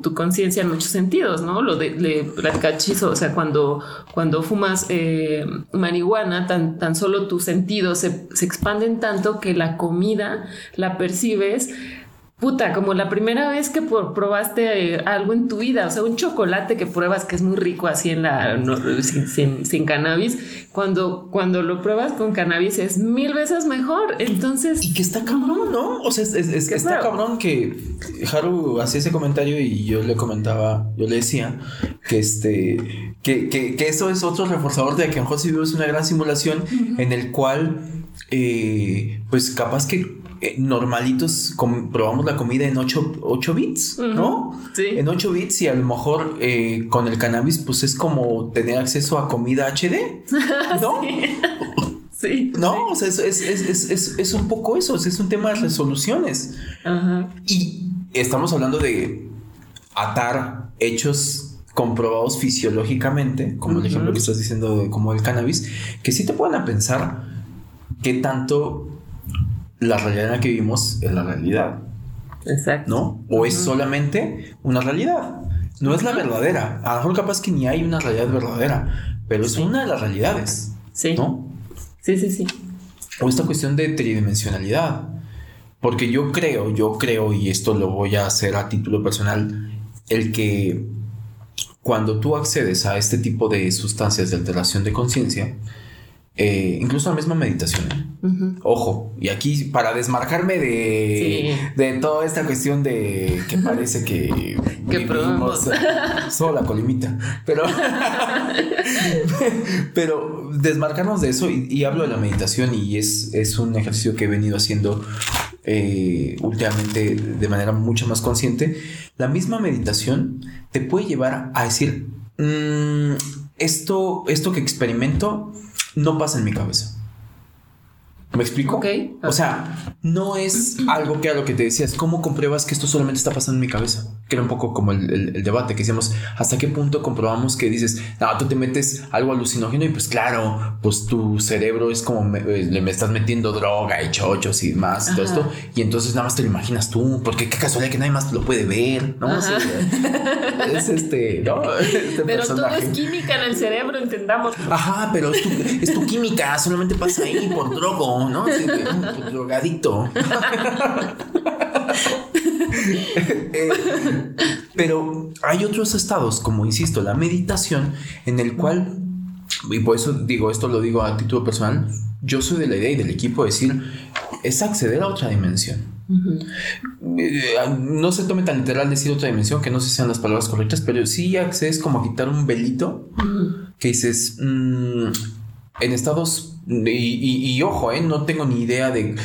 tu, conciencia en muchos sentidos, ¿no? Lo de, de cachizo, o sea, cuando, cuando fumas eh, marihuana, tan, tan solo tus sentidos se, se expanden tanto que la comida la percibes puta, como la primera vez que probaste eh, algo en tu vida, o sea, un chocolate que pruebas que es muy rico así en la sin, cannabis, cuando, cuando lo pruebas con cannabis es mil veces mejor. Entonces. Y que está cabrón, ¿no? O sea, es, que está cabrón que Haru hacía ese comentario y yo le comentaba, yo le decía que este, que, que, eso es otro reforzador de que en José es una gran simulación en el cual, eh, pues capaz que eh, normalitos probamos la comida en 8, bits, ¿no? Sí. En 8 bits y a lo mejor eh, con el cannabis pues es como tener acceso a comida HD, ¿no? sí. No, o sea, es, un poco eso, es un tema de resoluciones. Y estamos hablando de atar hechos comprobados fisiológicamente, como el ejemplo que estás diciendo como el cannabis, que sí te pueden a pensar qué tanto la realidad en la que vivimos es la realidad. Exacto. ¿No? O es solamente una realidad. No es la verdadera. A lo mejor capaz que ni hay una realidad verdadera, pero es una de las realidades. Sí. ¿No? Sí, sí, sí. O esta cuestión de tridimensionalidad. Porque yo creo, yo creo, y esto lo voy a hacer a título personal, el que cuando tú accedes a este tipo de sustancias de alteración de conciencia, eh, incluso la misma meditación. ¿eh? Ojo, y aquí para desmarcarme de, de toda esta cuestión de que parece que, que probamos sola colimita, pero, pero desmarcarnos de eso y, hablo de la meditación y es, es un ejercicio que he venido haciendo eh, últimamente de manera mucho más consciente. La misma meditación te puede llevar a decir, mm, esto, esto que experimento, no pasa en mi cabeza. ¿Me explico? O sea, no es algo que a lo que te decías, ¿cómo compruebas que esto solamente está pasando en mi cabeza? Que era un poco como el, debate que decíamos, ¿hasta qué punto comprobamos que dices, no, tú te metes algo alucinógeno y pues claro, pues tu cerebro es como me, eh, le me estás metiendo droga y chochos y más, y todo esto, y entonces nada más te lo imaginas tú, porque qué casualidad que nadie más lo puede ver, ¿no? es este, ¿no? Este pero todo es química en el cerebro, entendamos. Ajá, pero es tu, es tu química, solamente pasa ahí por drogo. ¿no? drogadito. Eh, pero hay otros estados, como insisto, la meditación, en el cual, y por eso digo, esto lo digo a título personal, yo soy de la idea y del equipo de decir, es acceder a otra dimensión. Eh, no se tome tan literal decir otra dimensión, que no sé si sean las palabras correctas, pero sí accedes como a quitar un velito que dices, mm, en estados y, ojo, ¿eh? no tengo ni idea de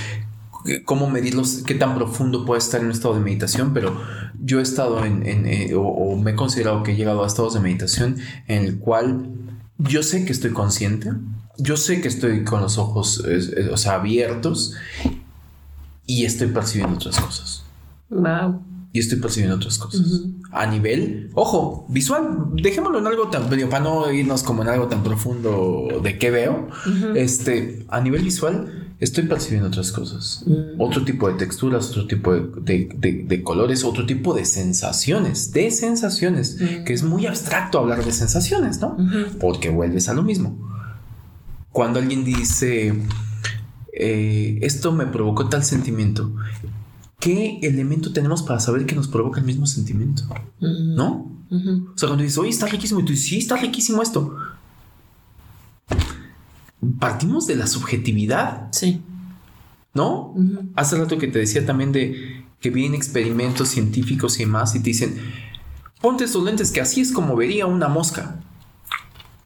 cómo medirlos, qué tan profundo puede estar en un estado de meditación, pero yo he estado en, eh, o, me he considerado que he llegado a estados de meditación en el cual yo sé que estoy consciente, yo sé que estoy con los ojos o sea, abiertos y estoy percibiendo otras cosas. Wow y estoy percibiendo otras cosas. A nivel, ojo, visual, dejémoslo en algo tan, para no irnos como en algo tan profundo de qué veo, este, a nivel visual, estoy percibiendo otras cosas. Mm. Otro tipo de texturas, otro tipo de, colores, otro tipo de sensaciones, de sensaciones, mm. que es muy abstracto hablar de sensaciones, ¿no? Porque vuelves a lo mismo. Cuando alguien dice, eh, esto me provocó tal sentimiento, ¿qué elemento tenemos para saber que nos provoca el mismo sentimiento? ¿No? O sea, cuando dices, oye, está riquísimo, y tú dices, sí, está riquísimo esto. Partimos de la subjetividad. Sí. ¿No? Hace rato que te decía también de que vienen experimentos científicos y más y te dicen, ponte estos lentes que así es como vería una mosca.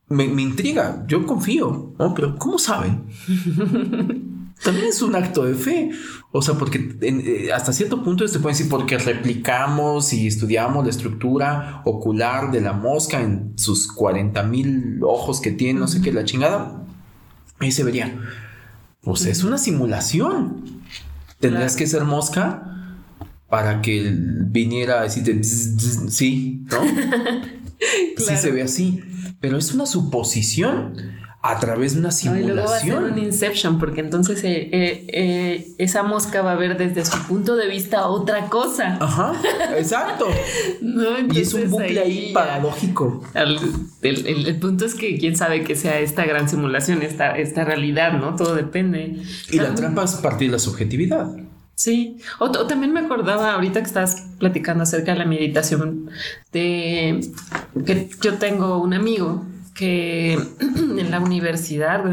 Me, me intriga, yo confío, ¿no? Pero ¿cómo saben? también es un acto de fe. O sea, porque eh, hasta cierto punto se puede decir porque replicamos y estudiamos la estructura ocular de la mosca en sus 40 mil ojos que tiene, no sé qué, la chingada. Ahí se vería. Pues es una simulación. Tendrías que ser mosca para que viniera a decirte sí, ¿no? Sí se ve así. Pero es una suposición a través de una simulación. y luego va a ser un inception, porque entonces eh, eh, eh, esa mosca va a ver desde su punto de vista otra cosa. Ajá, exacto. y es un bucle ahí, paradójico. el, punto es que quién sabe que sea esta gran simulación, esta, esta realidad, ¿no? Todo depende. Y la trampa es partir de la subjetividad. Sí, o, también me acordaba ahorita que estás platicando acerca de la meditación, de que yo tengo un amigo que en la universidad,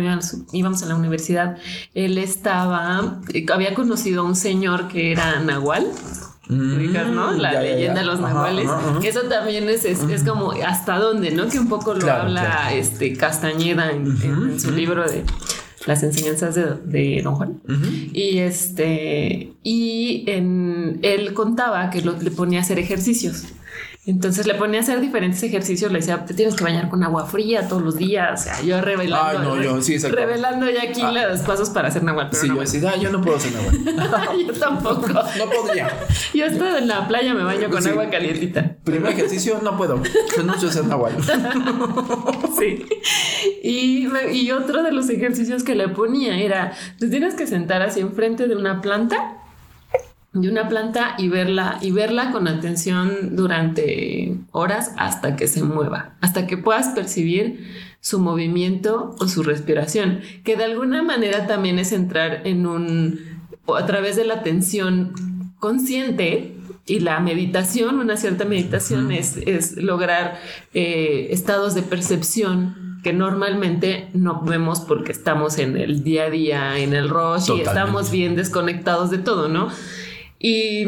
íbamos a la universidad, él estaba, había conocido a un señor que era Nahual. Mm, ¿no? La leyenda de los nahuales. Eso también es, es, como hasta dónde, ¿no? Que un poco lo habla este Castañeda en, su libro de las enseñanzas de, Don Juan. Y este, y en, él contaba que le ponía a hacer ejercicios. Entonces le ponía a hacer diferentes ejercicios, le decía, te tienes que bañar con agua fría todos los días. O sea, yo revelando, Ay, no, yo, sí, revelando ya aquí ah. los pasos para hacer nahual. sí, yo decía, yo no puedo hacer nahual. yo tampoco. no podría. Yo estoy en la playa, me baño con agua calientita. Primer ejercicio, no puedo. Renuncio a hacer nahual. sí. Y, y otro de los ejercicios que le ponía era, te tienes que sentar así enfrente de una planta de una planta y verla y verla con atención durante horas hasta que se mueva, hasta que puedas percibir su movimiento o su respiración, que de alguna manera también es entrar en un a través de la atención consciente y la meditación, una cierta meditación es, es, lograr eh, estados de percepción que normalmente no vemos porque estamos en el día a día, en el rush y estamos bien desconectados de todo, ¿no? Y,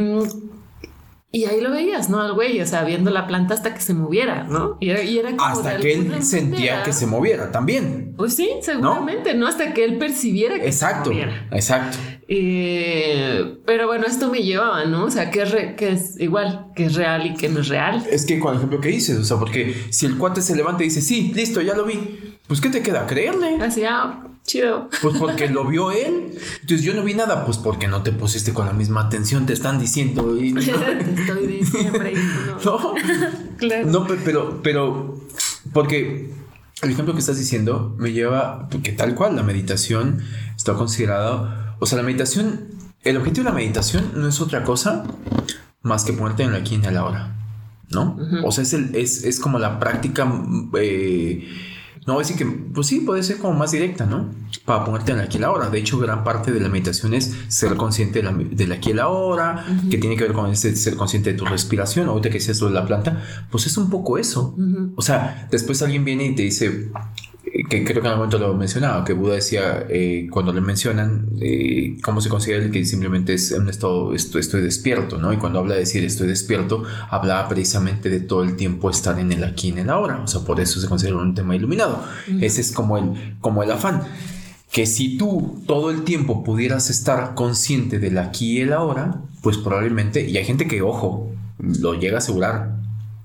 y ahí lo veías, ¿no? Al güey, o sea, viendo la planta hasta que se moviera, ¿no? Y era, como hasta que él sentía que se moviera también. Pues sí, seguramente, ¿no? Hasta que él percibiera que exacto, se moviera. Exacto. Eh, pero bueno, esto me llevaba, ¿no? O sea, que es, que es igual, que es real y que no es real. Es que con el ejemplo que dices, o sea, porque si el cuate se levanta y dice, sí, listo, ya lo vi, pues ¿qué te queda? Creerle. Así, ah, Chido. Pues porque lo vio él. Entonces yo no vi nada, pues porque no te pusiste con la misma atención, te están diciendo. Y... Estoy diciendo. no. claro. No, pero, pero, porque el ejemplo que estás diciendo me lleva, porque tal cual la meditación está considerada, o sea, la meditación, el objetivo de la meditación no es otra cosa más que ponerte en la aquí y en la hora, ¿no? O sea, es, el, es, es como la práctica... Eh, no, decir que, pues sí, puede ser como más directa, ¿no? Para ponerte en aquí y la hora. De hecho, gran parte de la meditación es ser consciente de la, aquí y la hora, que tiene que ver con ese ser consciente de tu respiración. Ahorita que decías de la planta, pues es un poco eso. O sea, después alguien viene y te dice, que creo que en algún momento lo mencionaba, que Buda decía, eh, cuando le mencionan eh, cómo se considera el que simplemente es un estado, esto, estoy despierto, ¿no? Y cuando habla de decir estoy despierto, hablaba precisamente de todo el tiempo estar en el aquí y en el ahora, o sea, por eso se considera un tema iluminado. Ese es como el, como el afán. Que si tú todo el tiempo pudieras estar consciente del aquí y el ahora, pues probablemente, y hay gente que, ojo, lo llega a asegurar,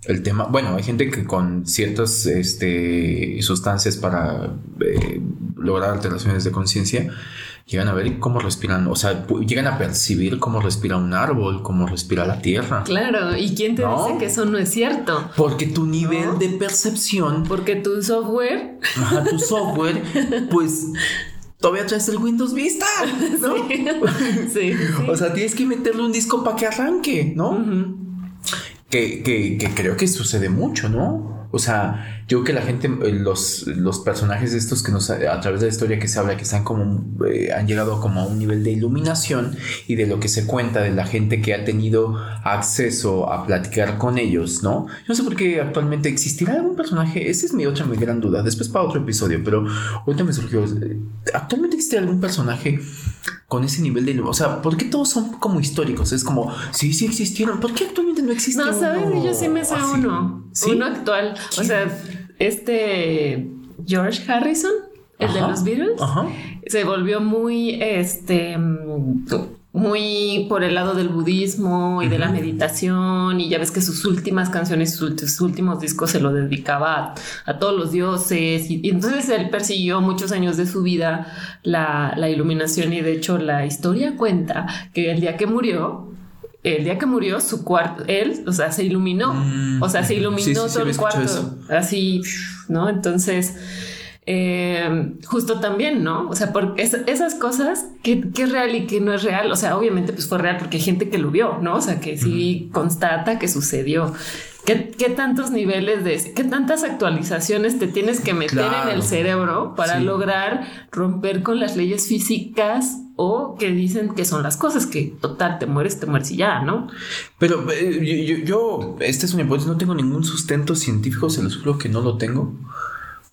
el tema, bueno, hay gente que con ciertas este, sustancias para eh, lograr alteraciones de conciencia llegan a ver cómo respiran, o sea, llegan a percibir cómo respira un árbol, cómo respira la tierra. Claro, ¿y quién te dice que eso no es cierto? Porque tu nivel de percepción, porque tu software, ajá, tu software, pues todavía traes el Windows Vista, ¿no? Sí, O sea, tienes que meterle un disco para que arranque, ¿no? Que, que, creo que sucede mucho, ¿no? O sea, yo creo que la gente, eh, los, los personajes estos que nos, a través de la historia que se habla, que están como, eh, han llegado como a un nivel de iluminación y de lo que se cuenta de la gente que ha tenido acceso a platicar con ellos, ¿no? Yo no sé por qué actualmente existirá algún personaje, esa es mi otra muy gran duda, después para otro episodio, pero ahorita me surgió, eh, ¿actualmente existe algún personaje con ese nivel de iluminación? O sea, ¿por qué todos son como históricos? Es como, sí, sí existieron, ¿por qué actualmente no existe? No, sabes, yo sí me sé uno, uno actual. O sea, este George Harrison. el de los Beatles, Ajá. se volvió muy, este, muy por el lado del budismo y de la meditación y ya ves que sus últimas canciones, sus, últimos discos se lo dedicaba a, a todos los dioses y, y entonces él persiguió muchos años de su vida la, la iluminación y de hecho la historia cuenta que el día que murió, el día que murió su cuarto, él, o sea, se iluminó, Mm, o sea, se iluminó Sí, sí, sí, todo el cuarto, así, ¿no? Entonces, eh, justo también, ¿no? O sea, porque es- esas cosas, ¿qué, qué es real y qué no es real? O sea, obviamente pues fue real porque hay gente que lo vio, ¿no? O sea, que sí constata que sucedió. ¿Qué, qué tantos niveles de, qué tantas actualizaciones te tienes que meter Claro. en el cerebro para Sí. lograr romper con las leyes físicas o que dicen que son las cosas que total te mueres, te mueres y ya, ¿no? Pero eh, yo, yo, esta es una hipótesis, no tengo ningún sustento científico, se los juro que no lo tengo.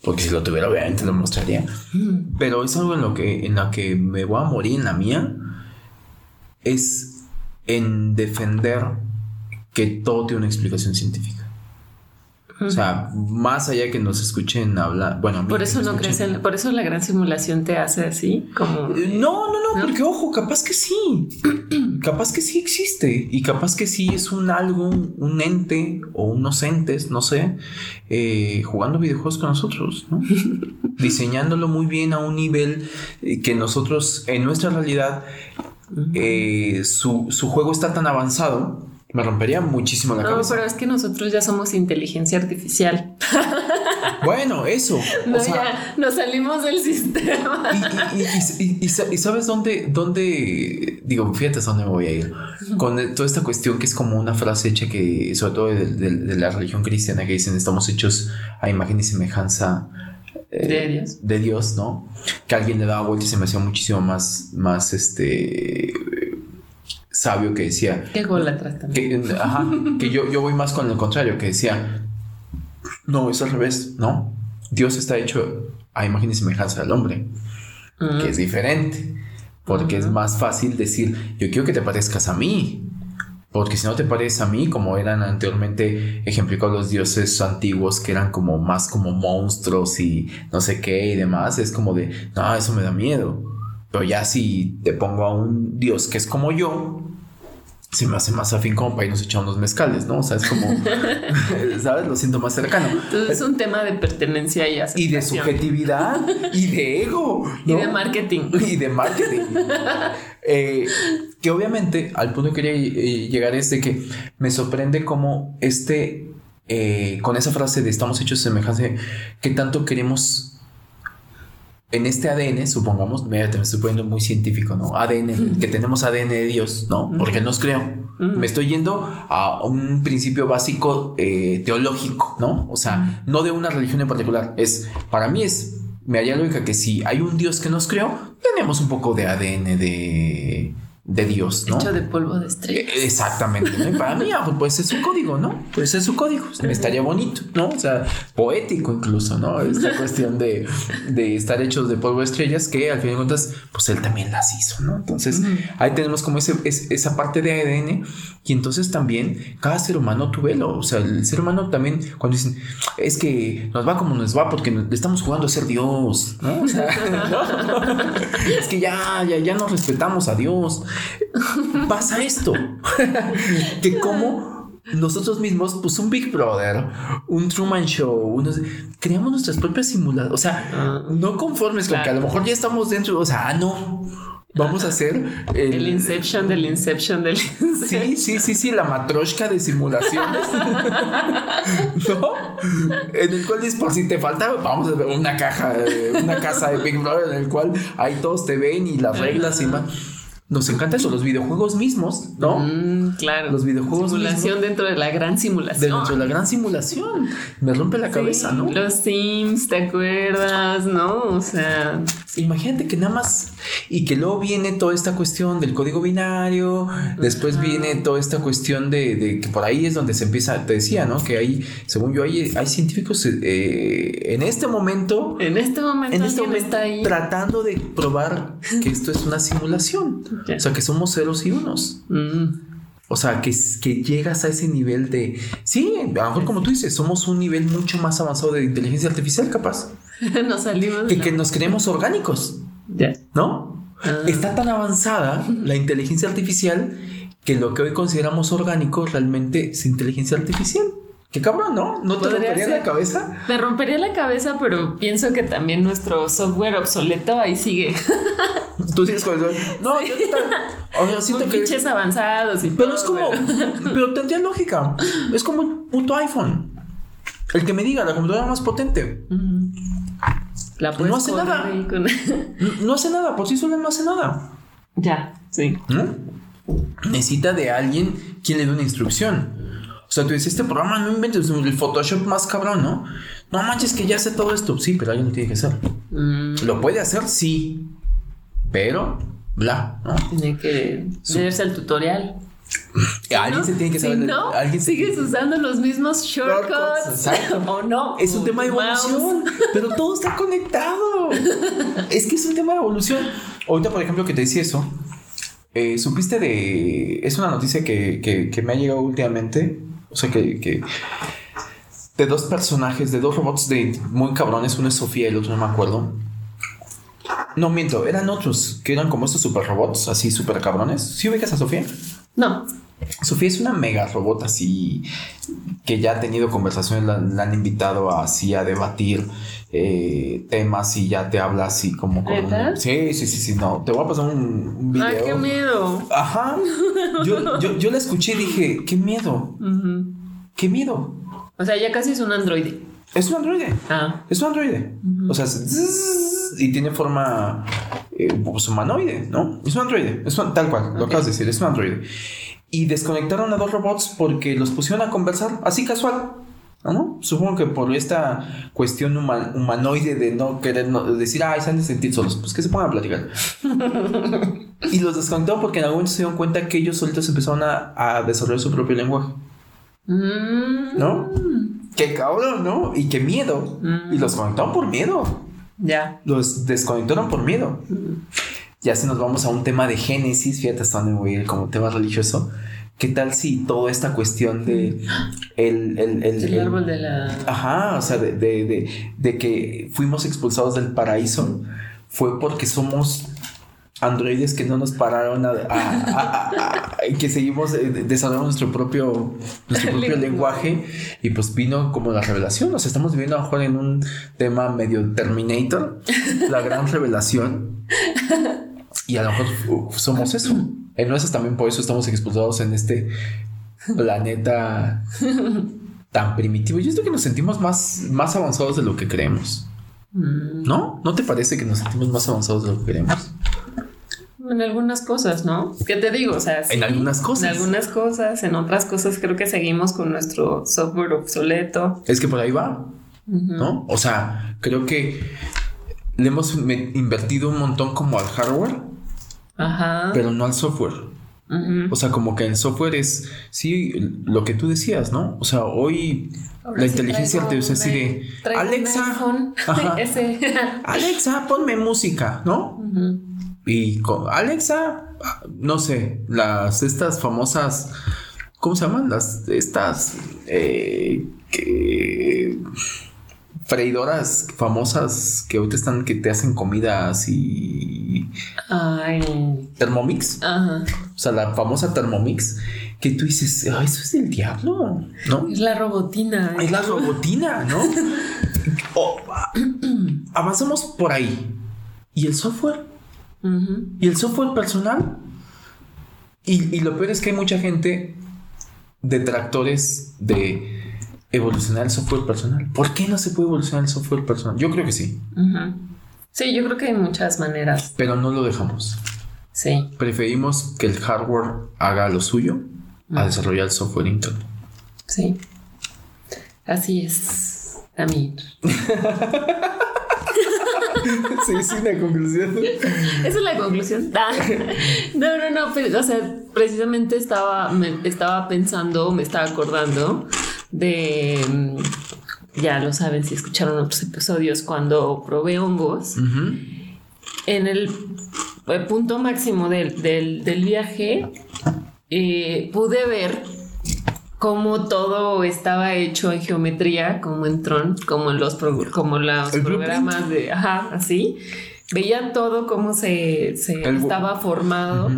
Porque si lo tuviera, obviamente lo mostraría. Pero es algo en lo que, en la que me voy a morir en la mía. Es en defender que todo tiene una explicación científica. O sea, más allá que nos escuchen hablar. Bueno, Por eso no crees en, por eso la gran simulación te hace así, como Eh, No, no, no, ¿No? porque ojo, capaz que sí. capaz que sí existe. Y capaz que sí es un algo, un ente o unos entes, no sé, eh, jugando videojuegos con nosotros, ¿no? Diseñándolo muy bien a un nivel eh, que nosotros, en nuestra realidad, eh, su, su juego está tan avanzado, me rompería muchísimo la No, cabeza. pero es que nosotros ya somos inteligencia artificial. Bueno, eso. No, o sea, ya nos salimos del sistema. Y, y- y- y- y sa- y sabes dónde, dónde, digo, fíjate dónde me voy a ir. Con toda esta cuestión que es como una frase hecha que, sobre todo de, de- de la religión cristiana, que dicen estamos hechos a imagen y semejanza eh, De Dios. de Dios, ¿no? Que alguien le daba vuelta y se me hacía muchísimo más, más este sabio que decía, Qué golatras también. que, ajá, que yo, yo voy más con el contrario, que decía, no, es al revés, ¿no? Dios está hecho a imagen y semejanza del hombre, Mm. que es diferente, porque es más fácil decir, yo quiero que te parezcas a mí, porque si no te pareces a mí, como eran anteriormente ejemplificados los dioses antiguos, que eran como más como monstruos y no sé qué y demás, es como de, no, eso me da miedo. Pero ya si te pongo a un dios que es como yo, se me hace más afín como para irnos echar unos mezcales, ¿no? O sea, es como, ¿sabes? Lo siento más cercano. Entonces es un tema de pertenencia y Y de aceptación. subjetividad y de ego. Y de marketing. y de marketing. Eh, que obviamente al punto que quería eh, llegar es de que me sorprende cómo este, eh, con esa frase de estamos hechos de semejanza, que tanto queremos en este ADN, supongamos, mira, te me estoy poniendo muy científico, ¿no? ADN, que tenemos ADN de Dios, ¿no? Porque nos creó. Me estoy yendo a un principio básico eh, teológico, ¿no? O sea, no de una religión en particular. Es, para mí es, me haría lógica que si hay un Dios que nos creó, tenemos un poco de ADN de, de Dios, ¿no? Hecho de polvo de estrella. Eh, Exactamente, ¿no? Y para mí, ah, pues es su código, ¿no? Pues es su código. Me estaría bonito, ¿no? O sea, poético incluso, ¿no? Esta cuestión de, de estar hechos de polvo de estrellas que al fin de cuentas, pues él también las hizo, ¿no? Entonces, ahí tenemos como ese, es- esa parte de ADN y entonces también cada ser humano tu velo. O sea, el ser humano también, cuando dicen, es que nos va como nos va porque nos- estamos jugando a ser Dios, ¿no? O sea, ¿no? es que ya, ya, ya nos respetamos a Dios pasa esto. que como nosotros mismos, pues un Big Brother, un Truman Show, unos, creamos nuestras propias simulaciones. O sea, Ah. no conformes con que a lo mejor ya estamos dentro. O sea, ah, no. Vamos a hacer El Inception del Inception del Inception. Sí, sí, sí, sí, la matroshka de simulaciones. ¿No? En el cual por si te falta, vamos a ver una caja, una casa de Big Brother en el cual ahí todos te ven y las reglas y más. Nos encanta eso, los videojuegos mismos, ¿no? Mm, claro. Los videojuegos Simulación mismos. dentro de la gran simulación. dentro de la gran simulación. Me rompe la cabeza, ¿no? Los Sims, ¿te acuerdas? ¿No? O sea, Imagínate que nada más y que luego viene toda esta cuestión del código binario, después viene toda esta cuestión de, de que por ahí es donde se empieza, te decía, ¿no? Que hay, según yo, hay, hay científicos eh, en este momento, en este momento, en este momento está ahí. tratando de probar que esto es una simulación, O sea, que somos ceros y unos. Mm, O sea, que, que llegas a ese nivel de... Sí, a lo mejor como tú dices, somos un nivel mucho más avanzado de inteligencia artificial capaz. nos salimos. Que, que nos creemos orgánicos. ¿No? Ah. Está tan avanzada la inteligencia artificial que lo que hoy consideramos orgánico realmente es inteligencia artificial. Qué cabrón, ¿no? ¿No te rompería ser. la cabeza? Me rompería la cabeza, pero pienso que también nuestro software obsoleto ahí sigue. Tú sigues con el... No, yo está- O sea, siento Con que... pinches avanzados y Pero todo, es como... Pero tendría lógica. Es como el puto iPhone. El que me diga, la computadora más potente. Ujú. La puedes No hace nada. con- No- hace nada, por sí sola no hace nada. ya, sí. ¿no? Necesita de alguien quien le dé una instrucción. O sea, tú dices, este programa no inventes el Photoshop más cabrón, ¿no? No manches que ya hace todo esto. Sí, pero alguien lo tiene que hacer. Mm, ¿Lo puede hacer? Sí. Pero, bla, ¿no? tiene que leerse el tutorial. Alguien ¿no? se tiene que Si saber. no, alguien se- sigues usando los mismos Shortcuts, o no. Es un tema de evolución, pero todo está conectado. Es que es un tema de evolución. Ahorita, por ejemplo, que te decía eso, eh, supiste de. Es una noticia que, que- que me ha llegado últimamente. O sea, que, que- De dos personajes, de dos robots de muy cabrones. Uno es Sofía y el otro no me acuerdo. No miento, eran otros que eran como estos super robots, así super cabrones. ¿Sí ubicas a Sofía? No. Sofía es una mega robot así que ya ha tenido conversaciones, la, la han invitado así a debatir eh, temas y ya te habla así como con... ¿Neta? Sí, sí, sí, sí, no. Te voy a pasar un, un video. Ay, qué miedo. Ajá. Yo, yo, yo la escuché y dije, qué miedo, Ujú. Qué miedo. O sea, ya casi es un androide. Es un androide. Ah. Es un androide. O sea, y tiene forma eh, pues, humanoide, ¿no? Es un androide. Es un- tal cual, lo Ok. acabas de decir, es un androide. Y desconectaron a dos robots porque los pusieron a conversar así casual. ¿No? Supongo que por esta cuestión huma- humanoide de no querer no- de decir, ay, se han de sentir solos, pues que se pongan a platicar. y los desconectaron porque en algún momento se dieron cuenta que ellos solitos empezaron a, a desarrollar su propio lenguaje. Mm. ¿No? Qué cabrón, ¿no? Y qué miedo. Mm. Y los conectaron por miedo. Ya. Los desconectaron por miedo. Ya si nos vamos a un tema de Génesis, fíjate hasta dónde voy a ir como tema religioso. ¿Qué tal si toda esta cuestión de el, el, el- El el- árbol de la. Ajá, o sea, de, de, de, de que fuimos expulsados del paraíso fue porque somos androides que no nos pararon a, que seguimos eh, desarrollando nuestro propio nuestro propio lenguaje y pues vino como la revelación, o sea, estamos viviendo a lo mejor en un tema medio Terminator, la gran revelación y a lo mejor somos eso. En nuestras también por eso estamos expulsados en este planeta tan primitivo. Yo creo que nos sentimos más, más avanzados de lo que creemos. Mm. ¿No? ¿No te parece que nos sentimos más avanzados de lo que creemos? En algunas cosas, ¿no? ¿Qué te digo? O sea, sí, En algunas cosas. En algunas cosas, en otras cosas creo que seguimos con nuestro software obsoleto. Es que por ahí va, Ujú. ¿no? O sea, creo que le hemos invertido un montón como al hardware, Ajá. pero no al software. O sea, como que el software es, sí, lo que tú decías, ¿no? O sea, hoy Ahora la sí inteligencia artificial un- de, Alexa. Ajá. Alexa, ponme música, ¿no? Ujú. Y con Alexa, no sé, las estas famosas, ¿cómo se llaman? Las estas eh, que- freidoras famosas que ahorita están que te hacen comida así Ay. Thermomix, Ajá. o sea, la famosa Thermomix que tú dices, "Ay, eso es del diablo", ¿no? Es la robotina. Es la robotina, ¿no? O, ah, avanzamos por ahí. ¿Y el software? ¿Y el software personal? Y, y lo peor es que hay mucha gente detractores de evolucionar el software personal. ¿Por qué no se puede evolucionar el software personal? Yo creo que sí. Sí, yo creo que hay muchas maneras. pero no lo dejamos. Sí. Preferimos que el hardware haga lo suyo a desarrollar el software interno. Sí. Así es. También. Sí, sí, la conclusión. Esa es la conclusión. Ah. No, no, no, pero, o sea, precisamente estaba, me estaba pensando, me estaba acordando de, mm, ya lo saben si escucharon otros episodios, cuando probé hongos, en el punto máximo del, del- del viaje, eh, pude ver cómo todo estaba hecho en geometría, como en Tron, como en los, como los programas de, ajá, así. Veían todo cómo se, se estaba formado.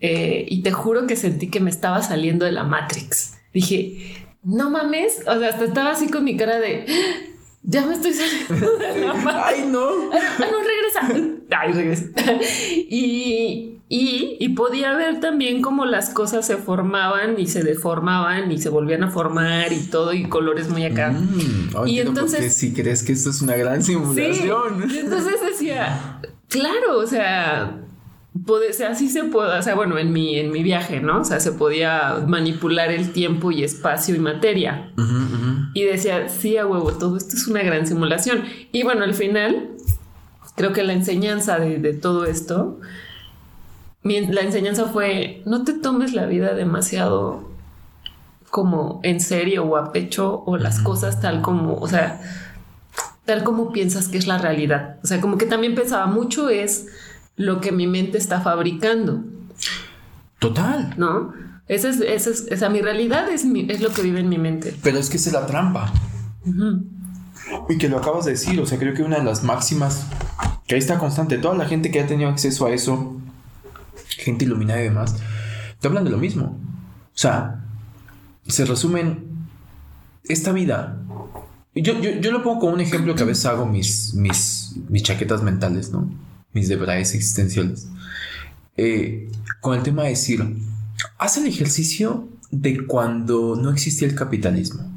Eh, y te juro que sentí que me estaba saliendo de la Matrix. Dije, no mames, o sea, hasta estaba así con mi cara de, ya me estoy saliendo de la Matrix. Ay, no. Ah, no, regresa. Ay, regresa. y, y, podía ver también cómo las cosas se formaban y se deformaban y se volvían a formar y todo y colores muy acá. Mm, y entonces, si crees que esto es una gran simulación. y entonces decía, claro, o sea, puede, sea, así se puede, o sea, bueno, en mi, en mi viaje, ¿no? O sea, se podía manipular el tiempo y espacio y materia. Y decía, sí, a huevo, todo esto es una gran simulación. Y bueno, al final, creo que la enseñanza de, de todo esto la enseñanza fue, no te tomes la vida demasiado como en serio o a pecho o las cosas tal como, o sea, tal como piensas que es la realidad. O sea, como que también pensaba mucho es lo que mi mente está fabricando. Total. ¿No? Esa es, esa es, esa, mi realidad es, es lo que vive en mi mente. Pero es que es la trampa. Y que lo acabas de decir, o sea, creo que una de las máximas que ahí está constante, toda la gente que ha tenido acceso a eso, gente iluminada y demás, te hablan de lo mismo. O sea, se resumen esta vida. Yo, yo, yo lo pongo como un ejemplo que a veces hago mis, mis, mis chaquetas mentales, ¿no? Mis debraes existenciales. Eh, con el tema de decir, haz el ejercicio de cuando no existía el capitalismo.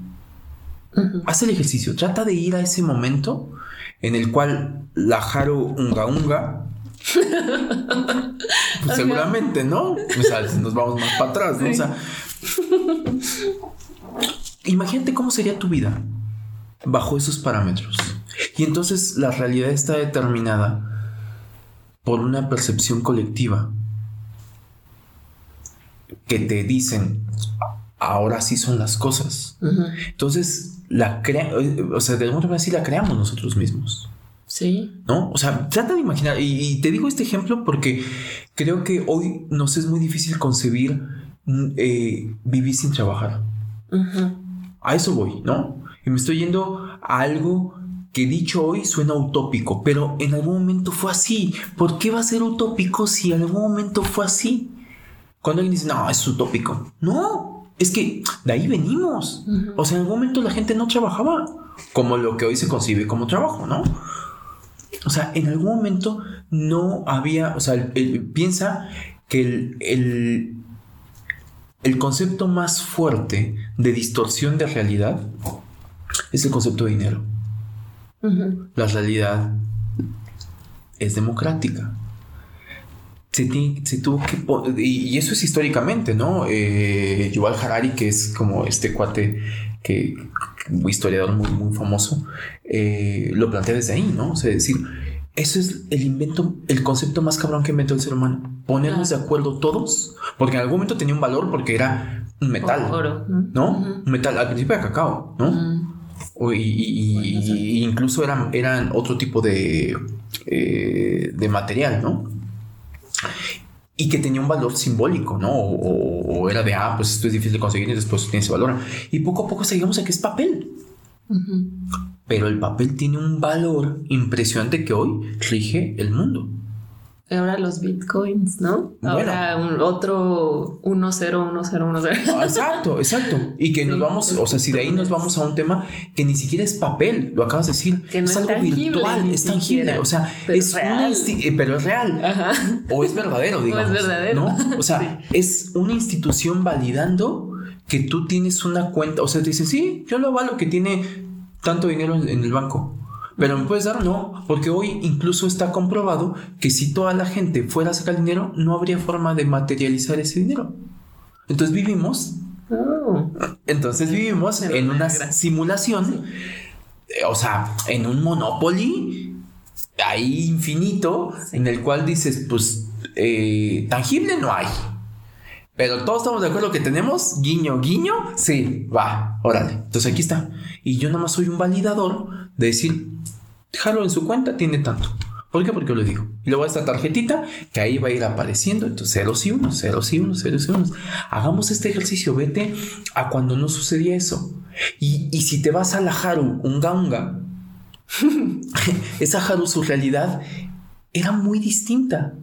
Haz el ejercicio, trata de ir a ese momento en el cual la Jaro Unga Unga pues seguramente, ¿no? O sea, nos vamos más para atrás, ¿no? O sea, imagínate cómo sería tu vida bajo esos parámetros. Y entonces la realidad está determinada por una percepción colectiva que te dicen, ahora sí son las cosas. Entonces, la crea, o sea, de alguna manera sí la creamos nosotros mismos. Sí. ¿No? O sea, trata de imaginar, y, te digo este ejemplo porque creo que hoy nos es muy difícil concebir mm, eh, vivir sin trabajar. A eso voy, ¿no? Y me estoy yendo a algo que dicho hoy suena utópico, pero en algún momento fue así. ¿Por qué va a ser utópico si en algún momento fue así? Cuando alguien dice, no, es utópico. No, es que de ahí venimos. O sea, en algún momento la gente no trabajaba como lo que hoy se concibe como trabajo, ¿no? O sea, en algún momento no había, o sea, piensa que el, el, concepto más fuerte de distorsión de realidad es el concepto de dinero. La realidad es democrática. Se, tuvo que. Y, eso es históricamente, ¿no? Eh, Yuval Harari, que es como este cuate que un historiador muy, muy famoso, eh, lo plantea desde ahí, ¿no? O sea, decir, eso es el invento, el concepto más cabrón que inventó el ser humano. Ponernos de acuerdo todos, porque en algún momento tenía un valor porque era un metal, Oro. ¿no? Un metal, al principio era cacao, ¿no? y, incluso eran, eran otro tipo de, eh, de material, ¿no? Y que tenía un valor simbólico, ¿no? O, era de, ah, pues esto es difícil de conseguir y después tiene ese valor. Y poco a poco seguimos a que es papel. Pero el papel tiene un valor impresionante que hoy rige el mundo. Ahora los bitcoins, ¿no? Ahora un otro 101010. Ah, exacto, exacto. Y que nos vamos, o sea, si de ahí nos vamos a un tema que ni siquiera es papel, lo acabas de decir, que no es, algo virtual, es tangible, o sea, es real. Eh, pero es real. O es verdadero, digamos. O es verdadero. ¿no? O sea, es una institución validando que tú tienes una cuenta, o sea, te dicen, sí, yo lo avalo que tiene tanto dinero en el banco. Pero me puedes dar, no, porque hoy incluso está comprobado que si toda la gente fuera a sacar dinero, no habría forma de materializar ese dinero. Entonces vivimos, oh. entonces vivimos en una simulación, eh, o sea, en un monopoly ahí infinito, en el cual dices, pues eh, tangible no hay. Pero todos estamos de acuerdo que tenemos guiño, guiño. Sí, va, órale. Entonces aquí está. Y yo nada más soy un validador de decir, déjalo en su cuenta, tiene tanto. ¿Por qué? Porque lo digo. Y luego esta tarjetita que ahí va a ir apareciendo. Entonces, ceros y unos, ceros y unos, ceros y unos. Hagamos este ejercicio. Vete a cuando no sucedía eso. Y, y si te vas a la Haru, un ganga, esa Haru, su realidad era muy distinta.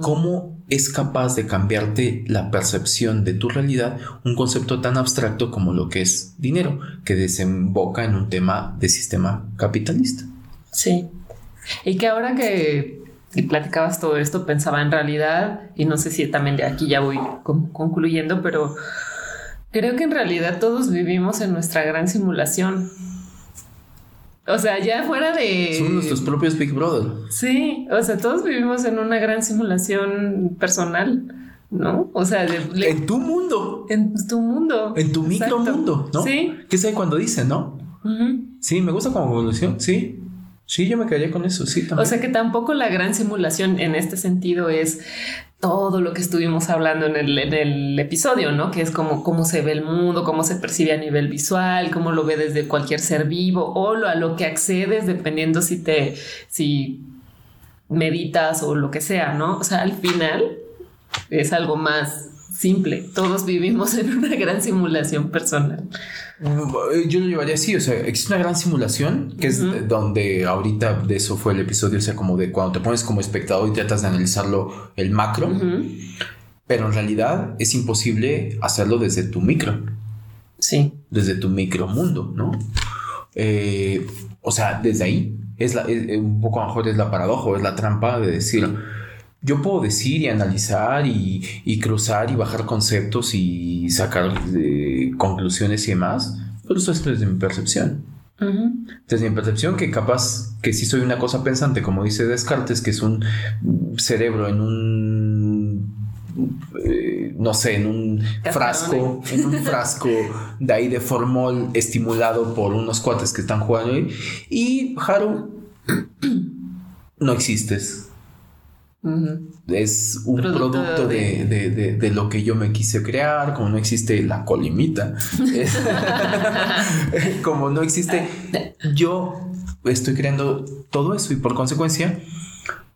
¿Cómo es capaz de cambiarte la percepción de tu realidad un concepto tan abstracto como lo que es dinero, que desemboca en un tema de sistema capitalista? Sí. Y que ahora que platicabas todo esto, pensaba en realidad, y no sé si también de aquí ya voy concluyendo, pero creo que en realidad todos vivimos en nuestra gran simulación. O sea, ya fuera de... Son nuestros propios Big Brother. Sí, o sea, todos vivimos en una gran simulación personal, ¿no? O sea, en tu mundo. En tu mundo. En tu micro mundo, ¿no? Sí. ¿Qué es cuando dicen, no? Sí, me gusta como evolución, sí. Sí, yo me quedaría con eso, sí. O sea que tampoco la gran simulación en este sentido es todo lo que estuvimos hablando en el, episodio, ¿no? Que es como cómo se ve el mundo, cómo se percibe a nivel visual, cómo lo ve desde cualquier ser vivo o lo, a lo que accedes dependiendo si te, si meditas o lo que sea, ¿no? O sea, al final es algo más simple. Todos vivimos en una gran simulación personal. Eh, yo lo llevaría así, o sea, existe una gran simulación que es donde ahorita de eso fue el episodio, o sea, como de cuando te pones como espectador y tratas de analizarlo el macro, pero en realidad es imposible hacerlo desde tu micro. Sí. Desde tu micro mundo, ¿no? Eh, o sea, desde ahí es, la, un poco mejor es la paradoja, es la trampa de decir yo puedo decir y analizar y, cruzar y bajar conceptos y sacar eh, conclusiones y demás, pero eso es desde mi percepción. Desde mi percepción que capaz que si soy una cosa pensante, como dice Descartes, que es un cerebro en un eh, no sé, en un frasco, en un frasco de ahí de formol estimulado por unos cuates que están jugando ahí. Y Haru, no existes. Es un producto, de... lo que yo me quise crear, como no existe la colimita, como no existe, yo estoy creando todo eso y por consecuencia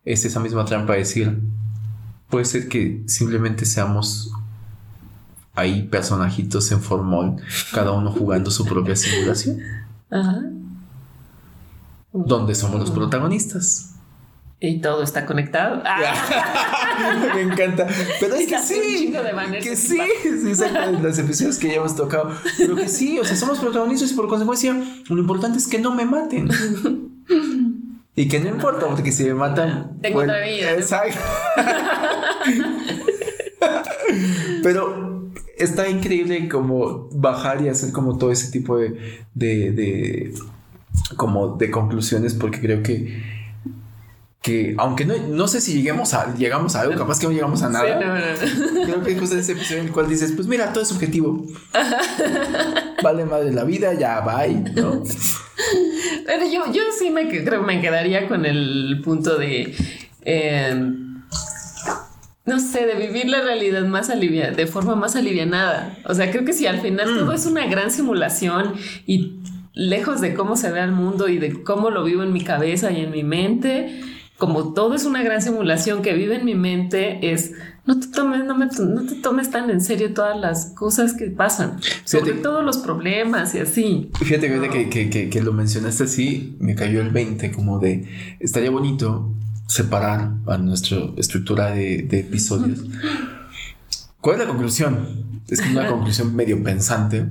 es esa misma trampa de decir, puede ser que simplemente seamos ahí personajitos en formol, cada uno jugando su propia simulación, donde somos los protagonistas. Y todo está conectado. Me encanta. Pero es que sí. Que sí. Sí, exacto. Los episodios que ya hemos tocado. Pero que sí, o sea, somos protagonistas y por consecuencia, lo importante es que no me maten. Y que no importa, porque si me matan. Tengo otra vida. Exacto. Pero está increíble como bajar y hacer como todo ese tipo de, de, de como de conclusiones, porque creo que que aunque no, no sé si lleguemos a, llegamos a algo, capaz que no llegamos a nada. Creo que es ese episodio en el cual dices, pues mira, todo es subjetivo. vale madre la vida, ya bye, ¿no? Pero yo, yo sí me creo me quedaría con el punto de em, no sé, de vivir la realidad más aliviada, de forma más alivianada. O sea, creo que si al final todo mm. es una gran simulación y lejos de cómo se ve el mundo y de cómo lo vivo en mi cabeza y en mi mente, como todo es una gran simulación que vive en mi mente, es no te tomes, no, te tomes tan en serio todas las cosas que pasan, sobre todo los problemas y así. Fíjate, que, que, lo mencionaste así, me cayó el 20, como de estaría bonito separar a nuestra estructura de, episodios. ¿Cuál es la conclusión? Es una conclusión medio pensante.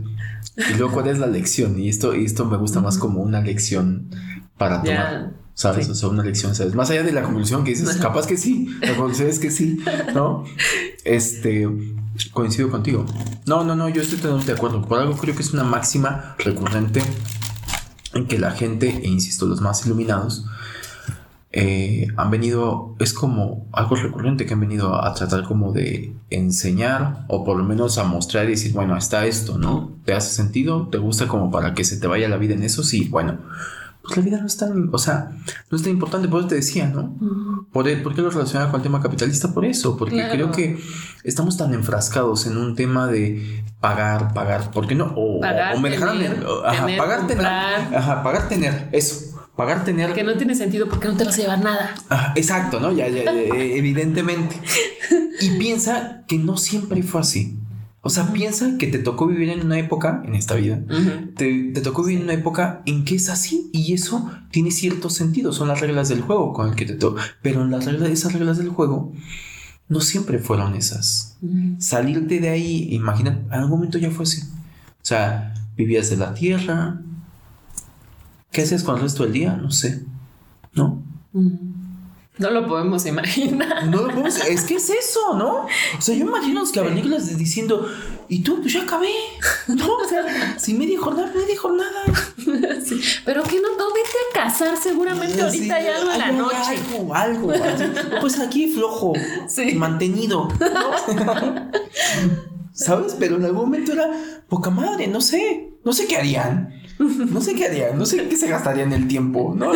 Y luego, ¿cuál es la lección? Y esto, y esto me gusta más como una lección para tomar. ¿Sabes? O sea, una lección, ¿sabes? Más allá de la conclusión que dices, capaz que sí, la conclusión es que sí, ¿no? Este, coincido contigo. No, no, no, yo estoy totalmente de acuerdo. Por algo creo que es una máxima recurrente en que la gente, e insisto, los más iluminados, eh, han venido, es como algo recurrente que han venido a tratar como de enseñar o por lo menos a mostrar y decir, bueno, está esto, ¿no? ¿Te hace sentido? ¿Te gusta como para que se te vaya la vida en eso? Sí, bueno, pues la vida no es tan, o sea, no es tan importante, por eso te decía, ¿no? ¿Por, qué lo relacionaba con el tema capitalista? Por eso, porque creo que estamos tan enfrascados en un tema de pagar, pagar, ¿por qué no? O, pagar, me dejaron, ajá, pagar tener, ajá, pagar tener, eso, pagar tener... Que no tiene sentido porque no te vas a llevar nada. Ah, exacto, ¿no? Ya, ya, eh, evidentemente. Y piensa que no siempre fue así. O sea, piensa que te tocó vivir en una época, en esta vida, te, tocó vivir en una época en que es así y eso tiene cierto sentido, son las reglas del juego con el que te tocó. Pero las reglas, esas reglas del juego no siempre fueron esas. Salirte de ahí, imagina, en algún momento ya fue así. O sea, vivías de la tierra. ¿Qué hacías con el resto del día? No sé. ¿No? No lo podemos imaginar. No lo podemos, es que es eso, ¿no? O sea, yo imagino los cavernícolas diciendo, y tú, pues ya acabé. No, o sea, si media jornada, media jornada. Sí, pero que no, no vete a casar, seguramente ahorita hay algo en la noche. Algo, algo. Pues aquí flojo, sí. mantenido. ¿Sabes? Pero en algún momento era poca madre, no sé. No sé qué harían. No sé qué harían, no sé qué se gastarían el tiempo, ¿no?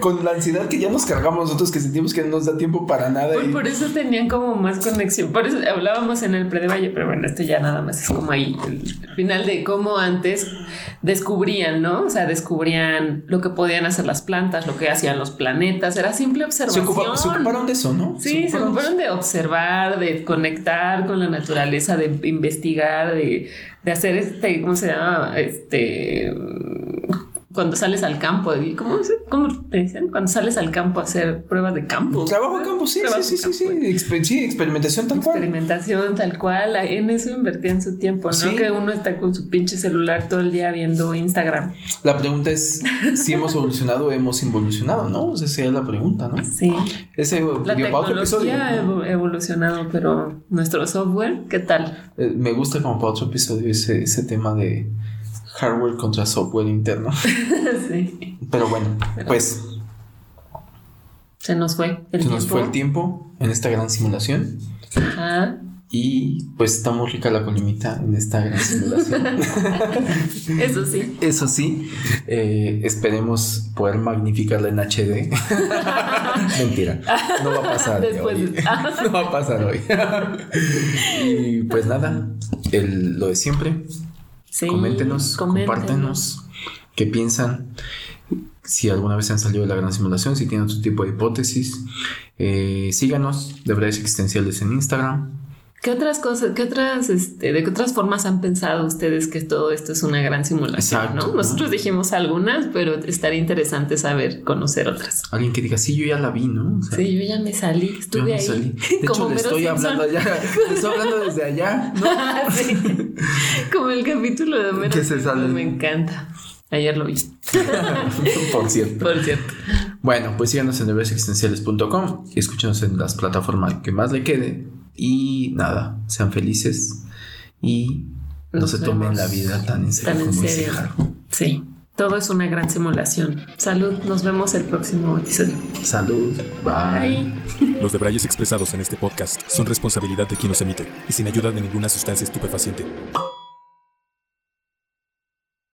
Con la ansiedad que ya nos cargamos nosotros, que sentimos que no nos da tiempo para nada. y... Por eso tenían como más conexión. Por eso hablábamos en el pre de Valle, pero bueno, esto ya nada más es como ahí el final de cómo antes descubrían, ¿no? O sea, descubrían lo que podían hacer las plantas, lo que hacían los planetas, era simple observación. Se, ocuparon de eso, ¿no? Sí, se ocuparon de observar, de conectar con la naturaleza, de investigar, de de hacer este, ¿cómo se llama? Este, cuando sales al campo, ¿cómo, ¿cómo te dicen? Cuando sales al campo a hacer pruebas de campo. Trabajo de campo, sí, sí, sí, sí, sí, experimentación tal cual. Experimentación tal cual, en eso invertían su tiempo, no que uno está con su pinche celular todo el día viendo Instagram. La pregunta es si hemos evolucionado o hemos involucionado, ¿no? Esa es la pregunta, ¿no? Sí. Ese la tecnología ha evolucionado, pero nuestro software, ¿qué tal? Eh, me gusta como para otro episodio ese, ese tema de hardware contra software interno. sí. Pero bueno, pues. Se nos fue el se tiempo. nos fue el tiempo en esta gran simulación. Ajá. Y pues está muy rica la colimita en esta gran simulación. Eso sí. Eso sí. Eh, esperemos poder magnificarla en HD. Mentira. No va a pasar hoy. no va a pasar hoy. y pues nada, el, lo de siempre. Coméntenos, compártenos qué piensan. Si alguna vez han salido de la gran simulación, si tienen otro tipo de hipótesis, eh, síganos de verdades existenciales en Instagram. ¿Qué otras cosas, qué otras, este, de qué otras formas han pensado ustedes que todo esto es una gran simulación? ¿no? Nosotros dijimos algunas, pero estaría interesante saber, conocer otras. Alguien que diga, sí, yo ya la vi, ¿no? sí, yo ya me salí, estuve ahí. De hecho, le estoy hablando allá, le estoy hablando desde allá, ¿no? Como el capítulo de Homero. Que se sale. Me encanta. Ayer lo vi. Por cierto. Por cierto. Bueno, pues síganos en existenciales.com y escúchenos en las plataformas que más le quede y nada, sean felices y no se tomen la vida tan en serio como serio. Sí, todo es una gran simulación. Salud, nos vemos el próximo episodio. Salud, bye. Los debrayes expresados en este podcast son responsabilidad de quien los emite y sin ayuda de ninguna sustancia estupefaciente.